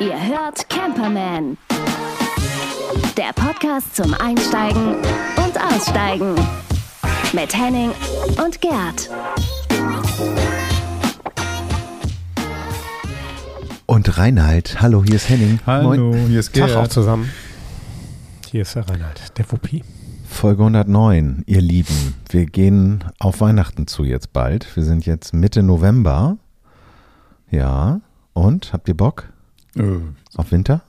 Ihr hört Camperman. Der Podcast zum Einsteigen und Aussteigen. Mit Henning und Gerd. Und Reinhard, hallo, hier ist Henning. Hallo, Moin. hier ist Tag auch Gerd. zusammen. Hier ist der Reinhard, der Wuppi. Folge 109, ihr Lieben. Wir gehen auf Weihnachten zu jetzt bald. Wir sind jetzt Mitte November. Ja, und habt ihr Bock Äh, auf Winter?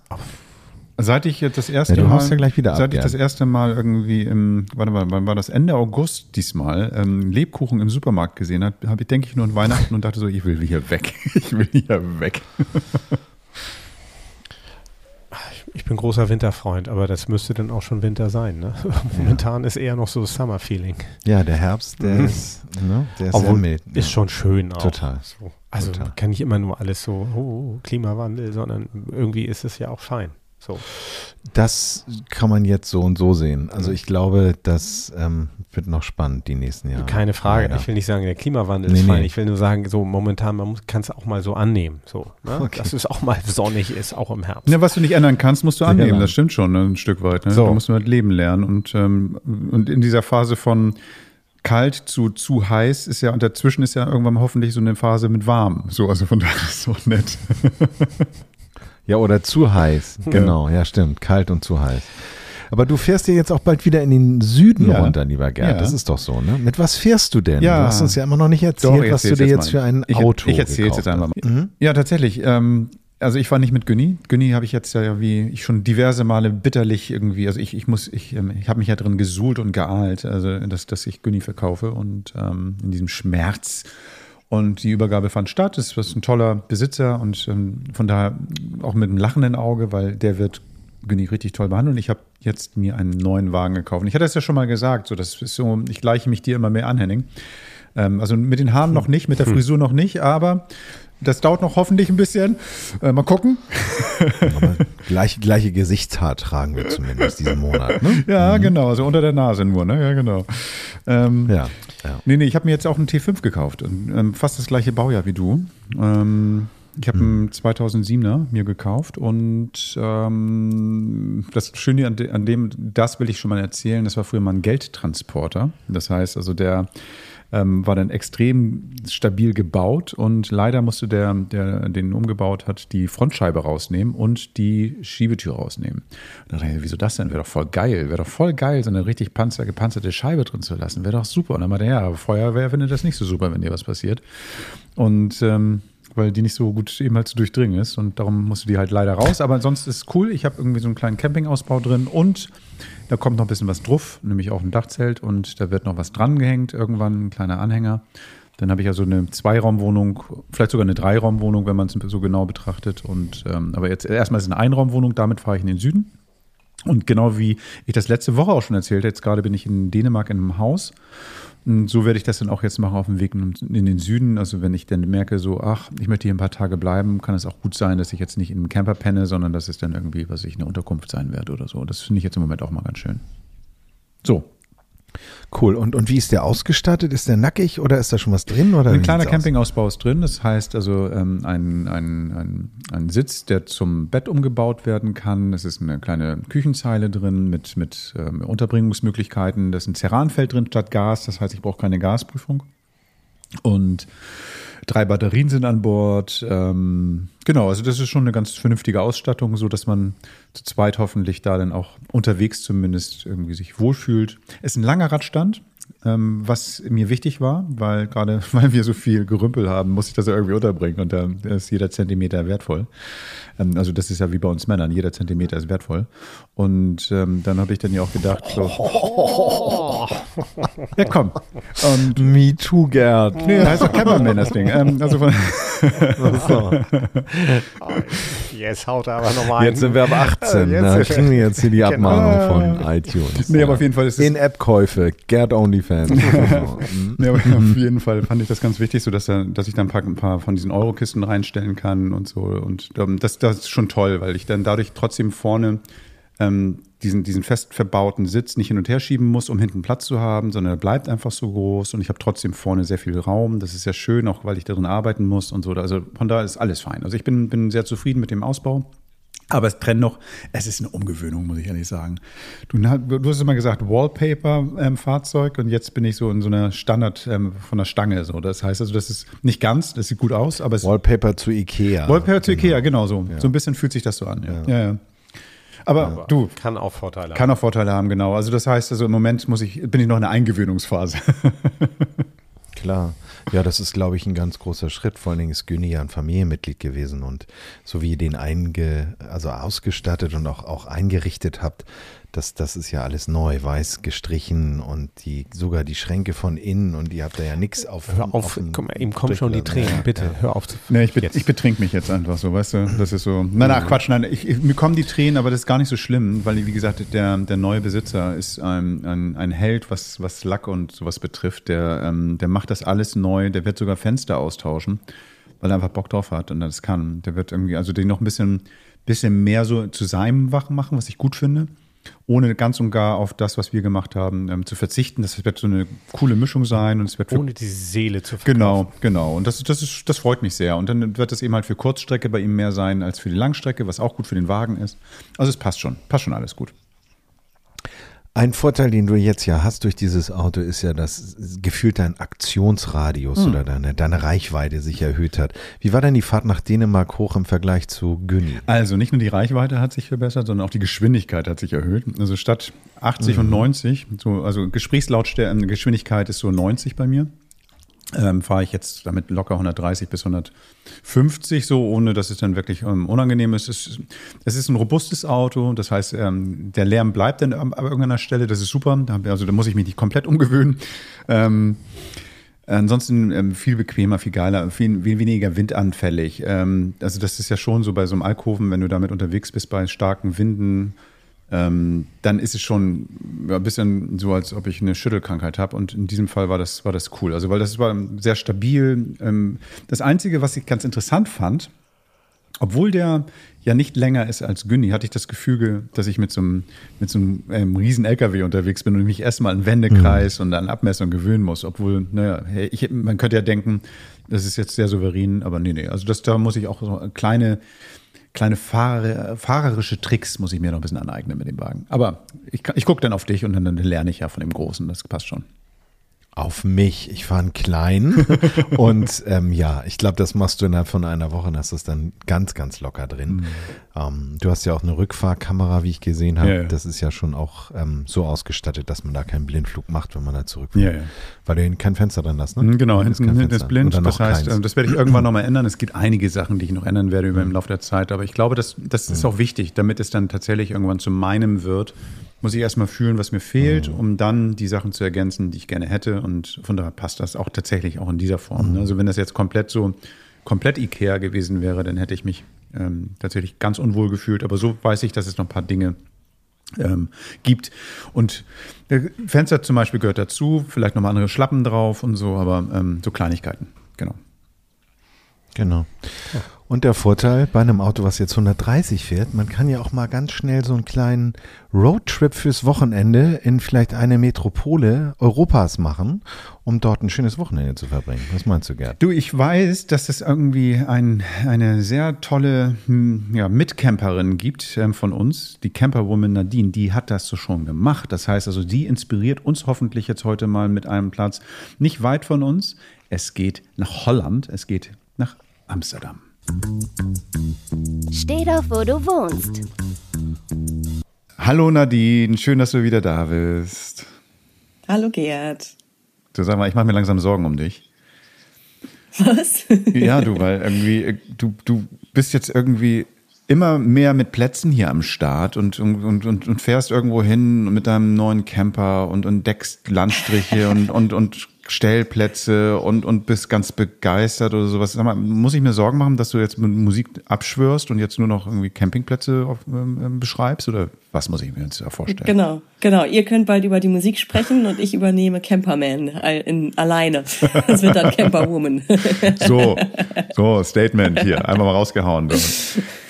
Seit ich jetzt das erste Ja, Mal, ja wieder ab, seit ich Gerd. das erste Mal irgendwie im, warte mal, wann war das Ende August diesmal, ähm, Lebkuchen im Supermarkt gesehen habe, habe ich denke ich nur an Weihnachten und dachte so, ich will hier weg, ich will hier weg. Ich bin großer Winterfreund, aber das müsste dann auch schon Winter sein. Ne? Momentan ist eher noch so Summer-Feeling. Ja, der Herbst, der Mhm. ist, ne, der ist Obwohl, mild. ist ja. schon schön auch. Total. So. Also Total. kann nicht immer nur alles so, oh, Klimawandel, sondern irgendwie ist es ja auch fein. So. Das kann man jetzt so und so sehen. Also Mhm. ich glaube, das ähm, wird noch spannend die nächsten Jahre. Keine Frage. Leider. Ich will nicht sagen, der Klimawandel Nee, ist fein. nee. Ich will nur sagen, so momentan, man kann es auch mal so annehmen. So, ne? Okay. Dass es auch mal sonnig ist, auch im Herbst. Ja, was du nicht ändern kannst, musst du annehmen, genau. das stimmt schon ne, ein Stück weit. Ne? So. Da musst du halt leben lernen und, ähm, und in dieser Phase von kalt zu zu heiß ist ja und dazwischen ist ja irgendwann hoffentlich so eine Phase mit warm. So, also von daher ist es so nett. Ja, oder zu heiß. Genau, ja, stimmt. Kalt und zu heiß. Aber du fährst ja jetzt auch bald wieder in den Süden Ja. runter, lieber Gerd. Ja. Das ist doch so, ne? Mit was fährst du denn? Ja. Du hast uns ja immer noch nicht erzählt, ich was du dir jetzt mal. für ein ich, Auto Ich erzähle jetzt einmal. Mhm. Ja, tatsächlich. Ähm, also ich war nicht mit Günni. Günni habe ich jetzt ja wie ich schon diverse Male bitterlich irgendwie, also ich, ich muss, ich, ähm, ich habe mich ja drin gesuhlt und geahlt, also dass, dass ich Günni verkaufe und ähm, in diesem Schmerz. Und die Übergabe fand statt. Es ist ein toller Besitzer und ähm, von daher auch mit einem lachenden Auge, weil der wird Günni richtig toll behandeln. Ich habe jetzt mir einen neuen Wagen gekauft. Und ich hatte es ja schon mal gesagt, so das ist so, ich gleiche mich dir immer mehr an, Henning. Ähm, also mit den Haaren noch nicht, mit der Frisur noch nicht, aber das dauert noch hoffentlich ein bisschen. Äh, mal gucken. Aber gleiche, gleiche Gesichtshaar tragen wir zumindest diesen Monat, ne? Ja, genau, also unter der Nase nur, ne? Ja, genau. Ähm, Ja. ja. Nee, nee, ich habe mir jetzt auch einen T5 gekauft. Und, ähm, fast das gleiche Baujahr wie du. Ähm, ich habe einen 2007er mir gekauft und ähm, das Schöne an, de, an dem, das will ich schon mal erzählen, das war früher mal ein Geldtransporter. Das heißt also, der ähm, war dann extrem stabil gebaut und leider musste der, der den umgebaut hat, die Frontscheibe rausnehmen und die Schiebetür rausnehmen. Und da dachte ich, wieso das denn? Wäre doch voll geil. Wäre doch voll geil, so eine richtig panzer, gepanzerte Scheibe drin zu lassen. Wäre doch super. Und dann meinte er, ja, Feuerwehr findet das nicht so super, wenn dir was passiert. Und ähm, weil die nicht so gut eben halt zu durchdringen ist und darum musste die halt leider raus. Aber sonst ist es cool. Ich habe irgendwie so einen kleinen Campingausbau drin und da kommt noch ein bisschen was drauf, nämlich auch ein Dachzelt und da wird noch was dran gehängt, irgendwann ein kleiner Anhänger. Dann habe ich also eine Zweiraumwohnung, vielleicht sogar eine Dreiraumwohnung, wenn man es so genau betrachtet. Und ähm, aber jetzt erstmal ist es eine Einraumwohnung, damit fahre ich in den Süden. Und genau wie ich das letzte Woche auch schon erzählt, jetzt gerade bin ich in Dänemark in einem Haus. So werde ich das dann auch jetzt machen auf dem Weg in den Süden. Also wenn ich dann merke, so, ach, ich möchte hier ein paar Tage bleiben, kann es auch gut sein, dass ich jetzt nicht einem Camper penne, sondern dass es dann irgendwie, was ich, eine Unterkunft sein wird oder so. Das finde ich jetzt im Moment auch mal ganz schön. So, Cool. Und, und wie ist der ausgestattet? Ist der nackig oder ist da schon was drin? Oder Ein kleiner? Campingausbau ist drin. Das heißt also ähm, ein, ein, ein, ein Sitz, der zum Bett umgebaut werden kann. Es ist eine kleine Küchenzeile drin mit, mit ähm, Unterbringungsmöglichkeiten. Da ist ein Ceranfeld drin statt Gas. Das heißt, ich brauche keine Gasprüfung. Und drei Batterien sind an Bord. Ähm, genau, also das ist schon eine ganz vernünftige Ausstattung, so dass man zu zweit hoffentlich da dann auch unterwegs zumindest irgendwie sich wohlfühlt. Es ist ein langer Radstand. Ähm, was mir wichtig war, weil gerade weil wir so viel Gerümpel haben, muss ich das ja irgendwie unterbringen und da ist jeder Zentimeter wertvoll. Ähm, also das ist ja wie bei uns Männern, jeder Zentimeter ist wertvoll. Und ähm, dann habe ich dann ja auch gedacht, so, ja komm. Und Me too, Gerd. nee, das heißt doch Camperman das Ding. Ähm, also von, Jetzt haut er aber nochmal Jetzt sind wir ab 18. Jetzt da kriegen wir jetzt hier die Genau. Abmahnung von iTunes. nee, aber auf jeden Fall ist In-App-Käufe, Gerd OnlyFans. Mhm. Ja, aber auf jeden Fall fand ich das ganz wichtig, so dass, er, dass ich dann ein paar, ein paar von diesen Eurokisten reinstellen kann und so. Und ähm, das, das ist schon toll, weil ich dann dadurch trotzdem vorne ähm, diesen, diesen fest verbauten Sitz nicht hin und her schieben muss, um hinten Platz zu haben, sondern er bleibt einfach so groß und ich habe trotzdem vorne sehr viel Raum. Das ist ja schön, auch weil ich darin arbeiten muss und so. Also von da ist alles fein. Also ich bin, bin sehr zufrieden mit dem Ausbau. Aber es brennt noch, es ist eine Umgewöhnung, muss ich ehrlich sagen. Du, du hast immer gesagt, Wallpaper-Fahrzeug ähm, und jetzt bin ich so in so einer Standard ähm, von der Stange. So. Das heißt also, das ist nicht ganz, das sieht gut aus, aber es Wallpaper zu Ikea. Wallpaper zu Ikea, genau so. Ja. So ein bisschen fühlt sich das so an. Ja, ja. Aber, aber, du. Kann auch Vorteile haben. Kann auch Vorteile haben, genau. Also das heißt, also im Moment muss ich, bin ich noch in der Eingewöhnungsphase. Klar. Ja, das ist, glaube ich, ein ganz großer Schritt. Vor allen Dingen ist Güni ja ein Familienmitglied gewesen und so wie ihr den einge, also ausgestattet und auch, auch eingerichtet habt, das, das ist ja alles neu, weiß gestrichen und die, sogar die Schränke von innen und ihr habt da ja nichts auf. Hör auf, komm, ihm kommen schon die Tränen, ja, bitte, ja. hör auf. Nee, ich, be ich betrink mich jetzt einfach so, weißt du, das ist so, nein, nein, Quatsch, nein, ich, ich, mir kommen die Tränen, aber das ist gar nicht so schlimm, weil, wie gesagt, der, der neue Besitzer ist ein, ein, ein Held, was, was Lack und sowas betrifft, der, ähm, der macht das alles neu, der wird sogar Fenster austauschen, weil er einfach Bock drauf hat und das kann. Der wird irgendwie, also den noch ein bisschen, bisschen mehr so zu seinem Wachen machen, was ich gut finde ohne ganz und gar auf das, was wir gemacht haben, ähm, zu verzichten. Das wird so eine coole Mischung sein und es wird ohne die Seele zu verkaufen. Genau, genau. Und das, das, ist, das freut mich sehr. Und dann wird das eben halt für Kurzstrecke bei ihm mehr sein als für die Langstrecke, was auch gut für den Wagen ist. Also es passt schon, passt schon alles gut. Ein Vorteil, den du jetzt ja hast durch dieses Auto, ist ja, dass gefühlt dein Aktionsradius hm. oder deine, deine Reichweite sich erhöht hat. Wie war denn die Fahrt nach Dänemark hoch im Vergleich zu Günni? Also nicht nur die Reichweite hat sich verbessert, sondern auch die Geschwindigkeit hat sich erhöht. Also statt 80 mhm. und 90, so, also Gesprächslautstärke, ist so 90 bei mir ähm, fahre ich jetzt damit locker 130 bis 150 so, ohne dass es dann wirklich ähm, unangenehm ist. Es, es, ist ein robustes Auto, das heißt, ähm, der Lärm bleibt dann an, irgendeiner Stelle, das ist super. Also da muss ich mich nicht komplett umgewöhnen. Ähm, Ansonsten ähm, viel bequemer, viel geiler, viel, viel weniger windanfällig. Ähm, also das ist ja schon so bei so einem Alkoven, wenn du damit unterwegs bist bei starken Winden, ähm, dann ist es schon ein bisschen so, als ob ich eine Schüttelkrankheit habe. Und in diesem Fall war das, war das cool. Also, weil das war sehr stabil. Ähm, das Einzige, was ich ganz interessant fand, obwohl der ja nicht länger ist als Günni, hatte ich das Gefühl, dass ich mit so einem, mit so einem ähm, riesen LKW unterwegs bin und mich erstmal an Wendekreis mhm. und an Abmessung gewöhnen muss. Obwohl, naja, ich, man könnte ja denken, das ist jetzt sehr souverän, aber nee, nee. Also das, da muss ich auch so kleine kleine Fahrer, fahrerische Tricks muss ich mir noch ein bisschen aneignen mit dem Wagen. Aber ich, ich gucke dann auf dich und dann, dann lerne ich ja von dem Großen. Das passt schon auf mich. Ich fahre einen kleinen und ähm, ja, ich glaube, das machst du innerhalb von einer Woche und hast es dann ganz, ganz locker drin. Mhm. Ähm, du hast ja auch eine Rückfahrkamera, wie ich gesehen habe. Ja, ja. Das ist ja schon auch ähm, so ausgestattet, dass man da keinen Blindflug macht, wenn man da zurückfährt. Ja, Weil du kein Fenster drin hast, ne? Mhm, genau, hinten, hinten ist blind. Das heißt, keins. das werde ich irgendwann nochmal ändern. Es gibt einige Sachen, die ich noch ändern werde über im Laufe der Zeit. Aber ich glaube, das, das ist mhm. auch wichtig, damit es dann tatsächlich irgendwann zu meinem wird muss ich erstmal fühlen, was mir fehlt, mhm. um dann die Sachen zu ergänzen, die ich gerne hätte. Und von daher passt das auch tatsächlich auch in dieser Form. Mhm. Also wenn das jetzt komplett so, komplett Ikea gewesen wäre, dann hätte ich mich ähm, tatsächlich ganz unwohl gefühlt. Aber so weiß ich, dass es noch ein paar Dinge ähm, gibt. Und der Fenster zum Beispiel gehört dazu, vielleicht nochmal andere Schlappen drauf und so, aber ähm, so Kleinigkeiten, genau. Und der Vorteil bei einem Auto, was jetzt 130 fährt, man kann ja auch mal ganz schnell so einen kleinen Roadtrip fürs Wochenende in vielleicht eine Metropole Europas machen, um dort ein schönes Wochenende zu verbringen. Was meinst du, Gerd? Du, ich weiß, dass es irgendwie ein, eine sehr tolle hm, ja, Mitcamperin gibt ähm, von uns, die Camperwoman Nadine, die hat das so schon gemacht. Das heißt also, die inspiriert uns hoffentlich jetzt heute mal mit einem Platz nicht weit von uns. Es geht nach Holland, es geht nach Amsterdam. Steh doch, wo du wohnst. Hallo Nadine, schön, dass du wieder da bist. Hallo Gerd. Du sag mal, ich mache mir langsam Sorgen um dich. Was? ja, du, weil irgendwie, äh, du, du bist jetzt irgendwie immer mehr mit Plätzen hier am Start und, und, und, und fährst irgendwo hin mit deinem neuen Camper und, und deckst Landstriche und, und, und Stellplätze und, und bist ganz begeistert oder sowas. Sag mal, muss ich mir Sorgen machen, dass du jetzt mit Musik abschwörst und jetzt nur noch irgendwie Campingplätze auf, ähm, ähm beschreibst? Oder was muss ich mir jetzt da vorstellen? Genau, genau. Ihr könnt bald über die Musik sprechen und ich übernehme Camperman in, alleine. Das wird dann Camperwoman. so, so, Statement hier. Einmal mal rausgehauen.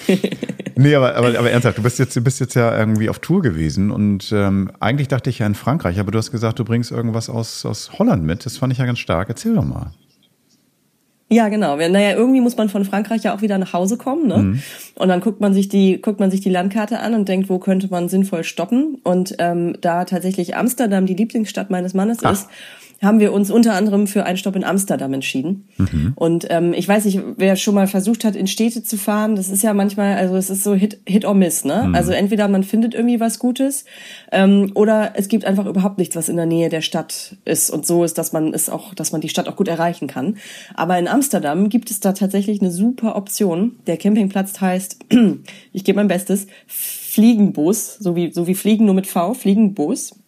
nee, aber, aber, aber ernsthaft, du bist jetzt, du bist jetzt ja irgendwie auf Tour gewesen und ähm, eigentlich dachte ich ja in Frankreich, aber du hast gesagt, du bringst irgendwas aus, aus Holland mit. Das fand ich ja ganz stark. Erzähl doch mal. Ja, genau. Naja, irgendwie muss man von Frankreich ja auch wieder nach Hause kommen, ne? Mhm. Und dann guckt man sich die, guckt man sich die Landkarte an und denkt, wo könnte man sinnvoll stoppen? Und ähm, da tatsächlich Amsterdam die Lieblingsstadt meines Mannes Ach. ist, haben wir uns unter anderem für einen Stopp in Amsterdam entschieden. Mhm. Und ähm, ich weiß nicht, wer schon mal versucht hat, in Städte zu fahren, das ist ja manchmal, also es ist so Hit, Hit or Miss, ne? Mhm. Also entweder man findet irgendwie was Gutes ähm, oder es gibt einfach überhaupt nichts, was in der Nähe der Stadt ist und so ist, dass man es auch, dass man die Stadt auch gut erreichen kann. Aber in Amsterdam gibt es da tatsächlich eine super Option. Der Campingplatz heißt, ich gebe mein Bestes, Fliegenbus, so wie, so wie Fliegen nur mit V, Fliegenbus.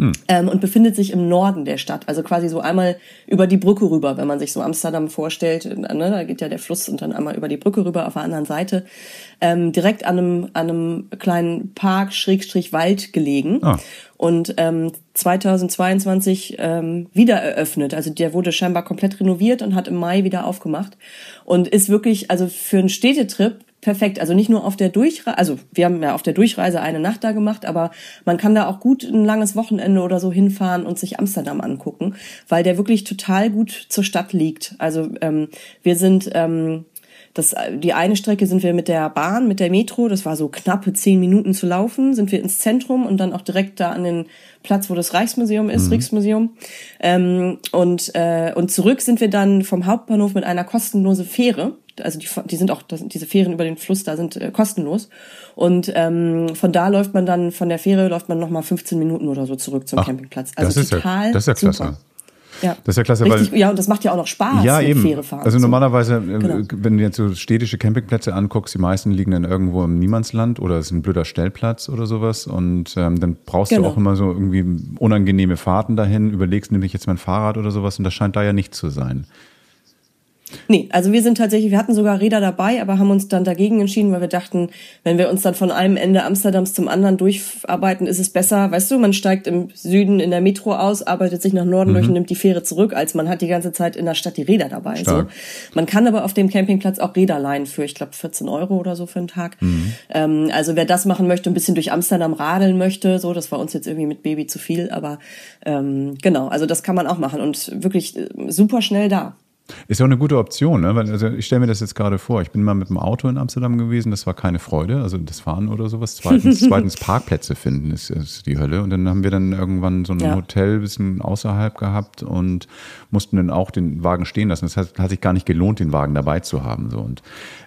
Hm. Ähm, und befindet sich im Norden der Stadt, also quasi so einmal über die Brücke rüber, wenn man sich so Amsterdam vorstellt, ne, da geht ja der Fluss und dann einmal über die Brücke rüber auf der anderen Seite, ähm, direkt an einem, an einem kleinen Park, Schrägstrich Wald gelegen. Ah. Und ähm, 2022 ähm, wieder eröffnet. Also der wurde scheinbar komplett renoviert und hat im Mai wieder aufgemacht. Und ist wirklich, also für einen Städtetrip perfekt. Also nicht nur auf der Durchreise, also wir haben ja auf der Durchreise eine Nacht da gemacht, aber man kann da auch gut ein langes Wochenende oder so hinfahren und sich Amsterdam angucken, weil der wirklich total gut zur Stadt liegt. Also ähm, wir sind ähm, das, die eine Strecke sind wir mit der Bahn, mit der Metro, das war so knappe zehn Minuten zu laufen, sind wir ins Zentrum und dann auch direkt da an den Platz, wo das Reichsmuseum ist, mhm. Rijksmuseum. Ähm, und, äh, und zurück sind wir dann vom Hauptbahnhof mit einer kostenlosen Fähre also die, die sind auch, das, diese Fähren über den Fluss da sind äh, kostenlos. Und ähm, von da läuft man dann, von der Fähre läuft man nochmal 15 Minuten oder so zurück zum Ach, Campingplatz. Also das total ja, das ist ja klasse. Super. Ja. Das ist ja klasse, Richtig, weil. Ja, und das macht ja auch noch Spaß, ja, eben. Fähre fahren. Also normalerweise, äh, genau. wenn du jetzt so städtische Campingplätze anguckst, die meisten liegen dann irgendwo im Niemandsland oder es ist ein blöder Stellplatz oder sowas. Und ähm, dann brauchst genau. du auch immer so irgendwie unangenehme Fahrten dahin, überlegst, nehme ich jetzt mein Fahrrad oder sowas und das scheint da ja nicht zu sein. Nee, also wir sind tatsächlich, wir hatten sogar Räder dabei, aber haben uns dann dagegen entschieden, weil wir dachten, wenn wir uns dann von einem Ende Amsterdams zum anderen durcharbeiten, ist es besser, weißt du, man steigt im Süden in der Metro aus, arbeitet sich nach Norden mhm. durch und nimmt die Fähre zurück, als man hat die ganze Zeit in der Stadt die Räder dabei. So. Man kann aber auf dem Campingplatz auch Räder leihen für, ich glaube, 14 Euro oder so für einen Tag. Mhm. Ähm, also wer das machen möchte, ein bisschen durch Amsterdam radeln möchte, so, das war uns jetzt irgendwie mit Baby zu viel, aber ähm, genau, also das kann man auch machen und wirklich äh, super schnell da. Ist ja auch eine gute Option, ne? Weil, also ich stelle mir das jetzt gerade vor. Ich bin mal mit dem Auto in Amsterdam gewesen, das war keine Freude, also das Fahren oder sowas. Zweitens, zweitens Parkplätze finden ist, ist, die Hölle. Und dann haben wir dann irgendwann so ein ja. Hotel ein bisschen außerhalb gehabt und mussten dann auch den Wagen stehen lassen. Das heißt, hat sich gar nicht gelohnt, den Wagen dabei zu haben. So. Und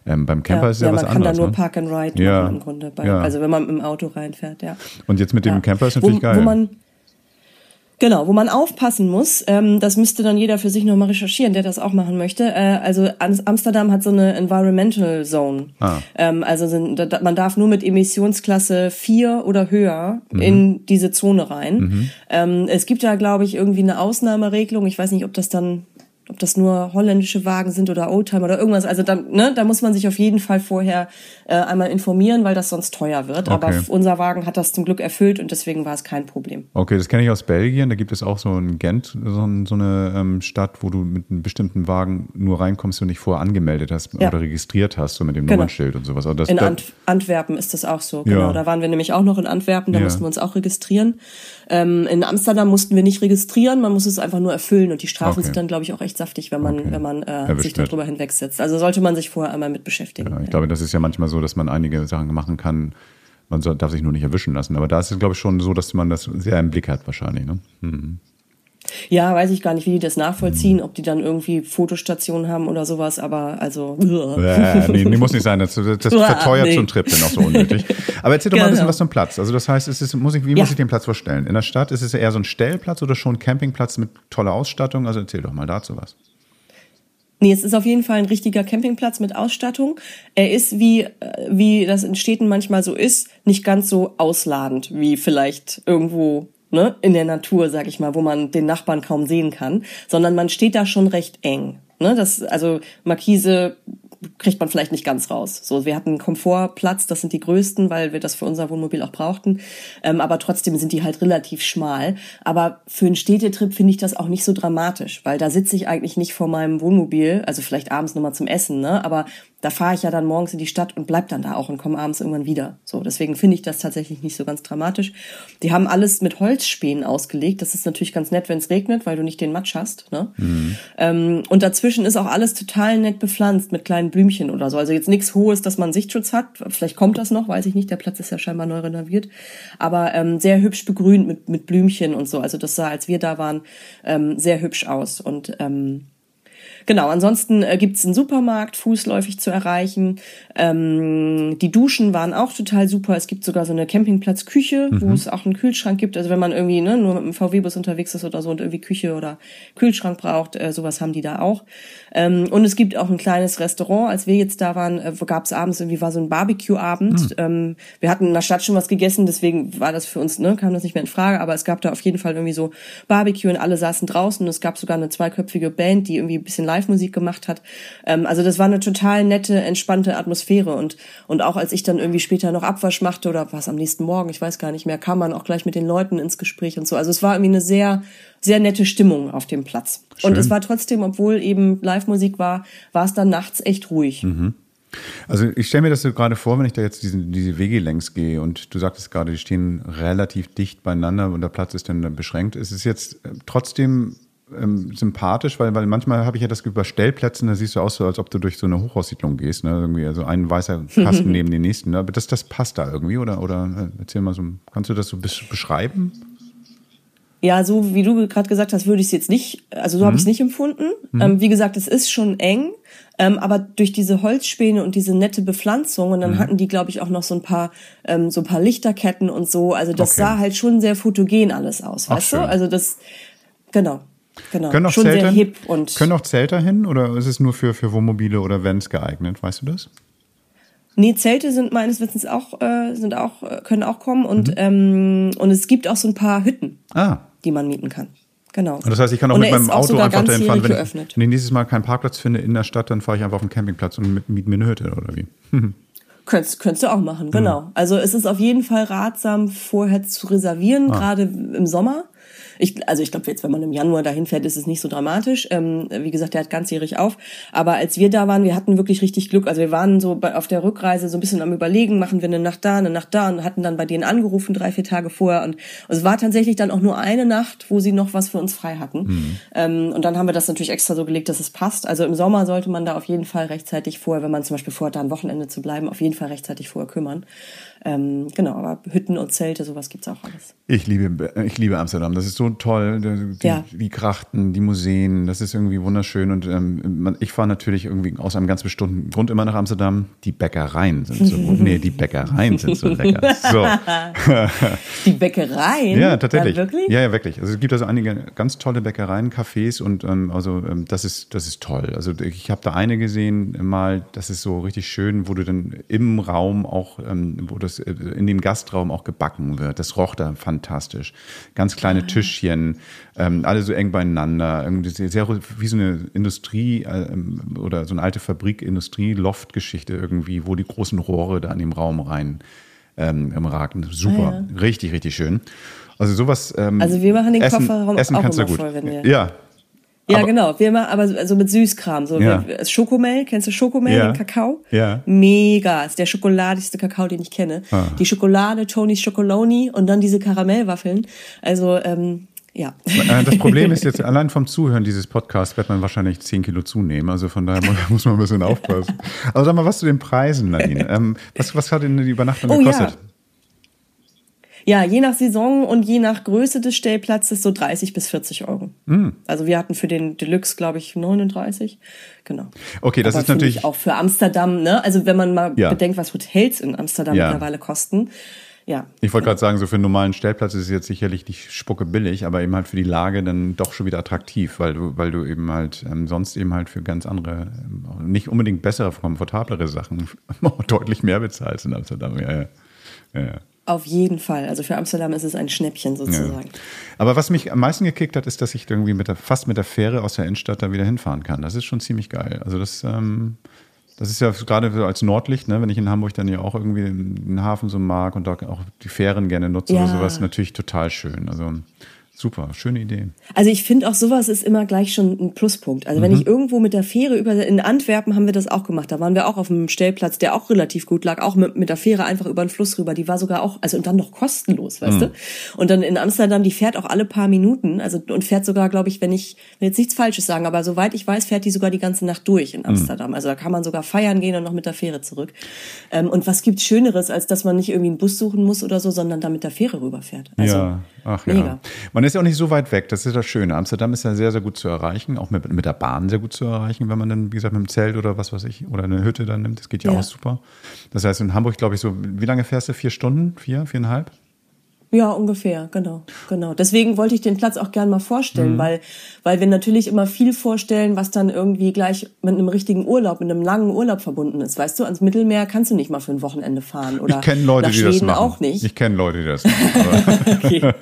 ähm, beim Camper ja, ist ja, ja was anderes. Man kann da nur ne? Park and Ride ja. machen im Grunde. Bei, also wenn man mit dem Auto reinfährt, ja. Und jetzt mit dem Camper ist natürlich wo, geil. Wo man, Genau, wo man aufpassen muss, ähm, das müsste dann jeder für sich nochmal recherchieren, der das auch machen möchte. Äh, also Amsterdam hat so eine Environmental Zone. Ah. Ähm, also sind, da, man darf nur mit Emissionsklasse 4 oder höher mhm. in diese Zone rein. Mhm. Ähm, es gibt da, glaube ich, irgendwie eine Ausnahmeregelung. Ich weiß nicht, ob das dann ob das nur holländische Wagen sind oder Oldtimer oder irgendwas. Also da, ne, da muss man sich auf jeden Fall vorher äh, einmal informieren, weil das sonst teuer wird. Okay. Aber unser Wagen hat das zum Glück erfüllt und deswegen war es kein Problem. Okay, das kenne ich aus Belgien. Da gibt es auch so in Gent, so, so eine ähm, Stadt, wo du mit einem bestimmten Wagen nur reinkommst und dich vorher angemeldet hast ja. oder registriert hast, so mit dem genau. Nummernschild und sowas. Also das, in Ant Antwerpen ist das auch so. Genau, ja. da waren wir nämlich auch noch in Antwerpen. Da ja. mussten wir uns auch registrieren. Ähm, in Amsterdam mussten wir nicht registrieren, man muss es einfach nur erfüllen und die Strafen okay. sind dann, glaube ich, auch echt saftig, wenn man, okay. wenn man äh, sich darüber hinwegsetzt. Also sollte man sich vorher einmal mit beschäftigen. Ja, ich glaube, das ist ja manchmal so, dass man einige Sachen machen kann. Man darf sich nur nicht erwischen lassen. Aber da ist es, glaube ich, schon so, dass man das sehr im Blick hat, wahrscheinlich. Ne? Mhm. Ja, weiß ich gar nicht, wie die das nachvollziehen, ob die dann irgendwie Fotostationen haben oder sowas, aber also. Äh, nee, nee, muss nicht sein. Das, das verteuert nee. so einen Trip dann auch so unnötig. Aber erzähl doch genau. mal ein bisschen genau. was zum Platz. Also das heißt, es ist, muss ich, wie ja. muss ich den Platz vorstellen? In der Stadt ist es eher so ein Stellplatz oder schon ein Campingplatz mit toller Ausstattung? Also erzähl doch mal dazu was. Nee, es ist auf jeden Fall ein richtiger Campingplatz mit Ausstattung. Er ist, wie, äh, wie das in Städten manchmal so ist, nicht ganz so ausladend wie vielleicht irgendwo ne, in der Natur, sag ich mal, wo man den Nachbarn kaum sehen kann, sondern man steht da schon recht eng. Ne, das, also Markise kriegt man vielleicht nicht ganz raus. So, wir hatten Komfortplatz, das sind die größten, weil wir das für unser Wohnmobil auch brauchten. Ähm, aber trotzdem sind die halt relativ schmal. Aber für einen Städtetrip finde ich das auch nicht so dramatisch, weil da sitze ich eigentlich nicht vor meinem Wohnmobil, also vielleicht abends nochmal zum Essen, ne? Aber da fahre ich ja dann morgens in die Stadt und bleib dann da auch und komme abends irgendwann wieder. So, deswegen finde ich das tatsächlich nicht so ganz dramatisch. Die haben alles mit Holzspänen ausgelegt. Das ist natürlich ganz nett, wenn es regnet, weil du nicht den Matsch hast. Ne? Mhm. Ähm, und dazwischen ist auch alles total nett bepflanzt mit kleinen Blümchen oder so. Also jetzt nichts Hohes, dass man Sichtschutz hat. Vielleicht kommt das noch, weiß ich nicht. Der Platz ist ja scheinbar neu renoviert. Aber ähm, sehr hübsch begrünt mit, mit Blümchen und so. Also das sah, als wir da waren, ähm, sehr hübsch aus. Und ähm, Genau, ansonsten äh, gibt es einen Supermarkt, fußläufig zu erreichen. Ähm, die Duschen waren auch total super. Es gibt sogar so eine Campingplatzküche, mhm. wo es auch einen Kühlschrank gibt. Also wenn man irgendwie ne, nur mit einem VW-Bus unterwegs ist oder so und irgendwie Küche oder Kühlschrank braucht, äh, sowas haben die da auch. Ähm, und es gibt auch ein kleines Restaurant. Als wir jetzt da waren, äh, gab es abends irgendwie war so ein Barbecue-Abend. Mhm. Ähm, wir hatten in der Stadt schon was gegessen, deswegen war das für uns, ne, kam das nicht mehr in Frage. Aber es gab da auf jeden Fall irgendwie so Barbecue und alle saßen draußen. Und es gab sogar eine zweiköpfige Band, die irgendwie ein bisschen Live-Musik gemacht hat. Ähm, also das war eine total nette, entspannte Atmosphäre und und auch als ich dann irgendwie später noch Abwasch machte oder was am nächsten Morgen, ich weiß gar nicht mehr, kam man auch gleich mit den Leuten ins Gespräch und so. Also es war irgendwie eine sehr sehr nette Stimmung auf dem Platz. Schön. Und es war trotzdem, obwohl eben Live-Musik war, war es dann nachts echt ruhig. Mhm. Also ich stelle mir das so gerade vor, wenn ich da jetzt diesen, diese Wege längs gehe und du sagtest gerade, die stehen relativ dicht beieinander und der Platz ist dann beschränkt. Ist es jetzt äh, trotzdem ähm, sympathisch, weil, weil manchmal habe ich ja das über Stellplätzen, da siehst du aus, so, als ob du durch so eine Hochhaussiedlung gehst, ne? Irgendwie, also ein weißer Kasten neben den nächsten. Ne? Aber das, das passt da irgendwie, oder? Oder äh, erzähl mal so, kannst du das so beschreiben? Ja, so wie du gerade gesagt hast, würde ich es jetzt nicht, also so mhm. habe ich es nicht empfunden. Mhm. Ähm, wie gesagt, es ist schon eng, ähm, aber durch diese Holzspäne und diese nette Bepflanzung und dann mhm. hatten die, glaube ich, auch noch so ein paar ähm, so ein paar Lichterketten und so. Also das okay. sah halt schon sehr fotogen alles aus, weißt Ach, du? Also das, genau. Genau, können auch schon Zelter, sehr hip und. Können auch Zelter hin oder ist es nur für, für Wohnmobile oder Vans geeignet? Weißt du das? Nee, Zelte sind meines Wissens auch, äh, sind auch, äh, können auch kommen und, mhm. ähm, und es gibt auch so ein paar Hütten, ah. die man mieten kann. Genau. Und das heißt, ich kann auch und mit meinem Auto einfach dahin fahren, wenn ich, wenn ich nächstes Mal keinen Parkplatz finde in der Stadt, dann fahre ich einfach auf den Campingplatz und miete mir eine Hütte oder wie? Könntest, könntest du auch machen, genau. Mhm. Also es ist auf jeden Fall ratsam, vorher zu reservieren, ah. gerade im Sommer. Ich, also ich glaube, jetzt, wenn man im Januar dahin fährt, ist es nicht so dramatisch. Ähm, wie gesagt, der hat ganzjährig auf. Aber als wir da waren, wir hatten wirklich richtig Glück. Also wir waren so bei, auf der Rückreise so ein bisschen am überlegen, machen wir eine Nacht da, eine Nacht da und hatten dann bei denen angerufen, drei, vier Tage vorher. Und es war tatsächlich dann auch nur eine Nacht, wo sie noch was für uns frei hatten. Mhm. Ähm, und dann haben wir das natürlich extra so gelegt, dass es passt. Also im Sommer sollte man da auf jeden Fall rechtzeitig vorher, wenn man zum Beispiel vorhat, da ein Wochenende zu bleiben, auf jeden Fall rechtzeitig vorher kümmern. Ähm, genau, aber Hütten und Zelte, sowas gibt's auch alles. Ich liebe, ich liebe Amsterdam. Das ist so toll. Die, ja. die Krachten, die Museen, das ist irgendwie wunderschön. Und ähm, ich fahre natürlich irgendwie aus einem ganz bestimmten Grund immer nach Amsterdam. Die Bäckereien sind so Nee, die Bäckereien sind so lecker. So. die Bäckereien? Ja, tatsächlich. Ja, wirklich? Ja, ja, wirklich. Also es gibt also einige ganz tolle Bäckereien, Cafés und ähm, also ähm, das ist, das ist toll. Also ich habe da eine gesehen mal, das ist so richtig schön, wo du dann im Raum auch, ähm, wo das äh, in dem Gastraum auch gebacken wird. Das roch da fantastisch. Ganz kleine ah. Tischchen, ähm, alle so eng beieinander. Irgendwie sehr, sehr, wie so eine Industrie äh, oder so eine alte Fabrik, Industrie, Loftgeschichte irgendwie, wo die großen Rohre da in dem Raum rein ähm, ragen. Super, ah, ja. richtig, richtig schön. Also sowas. Ähm, also wir machen den Essen, Kofferraum Essen auch kannst immer gut. voll, wenn wir ja, ja, aber, genau. Wir machen aber so also mit Süßkram. So ja. Schokomel, kennst du Schokomel, ja. den Kakao? Ja. Mega. Ist der schokoladigste Kakao, den ich kenne. Ah. Die Schokolade, Tony's Chocoloni und dann diese Karamellwaffeln. Also, ähm, ja. Äh, das Problem ist jetzt, allein vom Zuhören dieses Podcasts wird man wahrscheinlich 10 Kilo zunehmen. Also von daher muss man ein bisschen aufpassen. Aber sag mal, was zu den Preisen, Nadine. Ähm, was, was hat denn die Übernachtung oh, gekostet? Ja. Ja, je nach Saison und je nach Größe des Stellplatzes so 30 bis 40 Euro. Mm. Also wir hatten für den Deluxe, glaube ich, 39. Genau. Okay, das Aber ist natürlich auch für Amsterdam. Ne? Also wenn man mal ja. bedenkt, was Hotels in Amsterdam ja. mittlerweile kosten. Ja. Ich wollte gerade sagen, so für einen normalen Stellplatz ist es jetzt sicherlich nicht spucke billig, aber eben halt für die Lage dann doch schon wieder attraktiv, weil du, weil du eben halt ähm, sonst eben halt für ganz andere, ähm, nicht unbedingt bessere, komfortablere Sachen deutlich mehr bezahlst in Amsterdam. Ja, ja. ja, ja. Auf jeden Fall. Also für Amsterdam ist es ein Schnäppchen sozusagen. Ja. Aber was mich am meisten gekickt hat, ist, dass ich irgendwie mit der, fast mit der Fähre aus der Innenstadt da wieder hinfahren kann. Das ist schon ziemlich geil. Also das, ähm, das ist ja gerade als Nordlicht, ne, wenn ich in Hamburg dann ja auch irgendwie den Hafen so mag und da auch die Fähren gerne nutze ja. oder sowas, natürlich total schön. Also Super, schöne Idee. Also ich finde auch sowas ist immer gleich schon ein Pluspunkt. Also wenn Mhm. ich irgendwo mit der Fähre über, in Antwerpen haben wir das auch gemacht. Da waren wir auch auf einem Stellplatz, der auch relativ gut lag, auch mit, mit der Fähre einfach über den Fluss rüber. Die war sogar auch, also und dann noch kostenlos, weißt Mhm. du? Und dann in Amsterdam, die fährt auch alle paar Minuten, also und fährt sogar, glaube ich, wenn ich will jetzt nichts Falsches sagen, aber soweit ich weiß, fährt die sogar die ganze Nacht durch Mhm. in Amsterdam. Also da kann man sogar feiern gehen und noch mit der Fähre zurück. Ähm, und was gibt's Schöneres, als dass man nicht irgendwie einen Bus suchen muss oder so, sondern da mit der Fähre rüberfährt? Also, ja, ach ja. mega. Man ist ja auch nicht so weit weg, das ist das Schöne. Amsterdam ist ja sehr, sehr gut zu erreichen, auch mit, mit der Bahn sehr gut zu erreichen, wenn man dann, wie gesagt, mit dem Zelt oder was weiß ich, oder eine Hütte dann nimmt. Das geht ja, Ja. auch super. Das heißt, in Hamburg, glaube ich, so, wie lange fährst du? Vier Stunden? Vier? Viereinhalb? Ja, ungefähr, genau, genau. Deswegen wollte ich den Platz auch gern mal Mhm. vorstellen, weil, weil wir natürlich immer viel vorstellen, was dann irgendwie gleich mit einem richtigen Urlaub, mit einem langen Urlaub verbunden ist. Weißt du, ans Mittelmeer kannst du nicht mal für ein Wochenende fahren oder ich kenne Leute, nach die Schweden das machen. auch nicht. Ich kenne Leute, die das machen. Okay.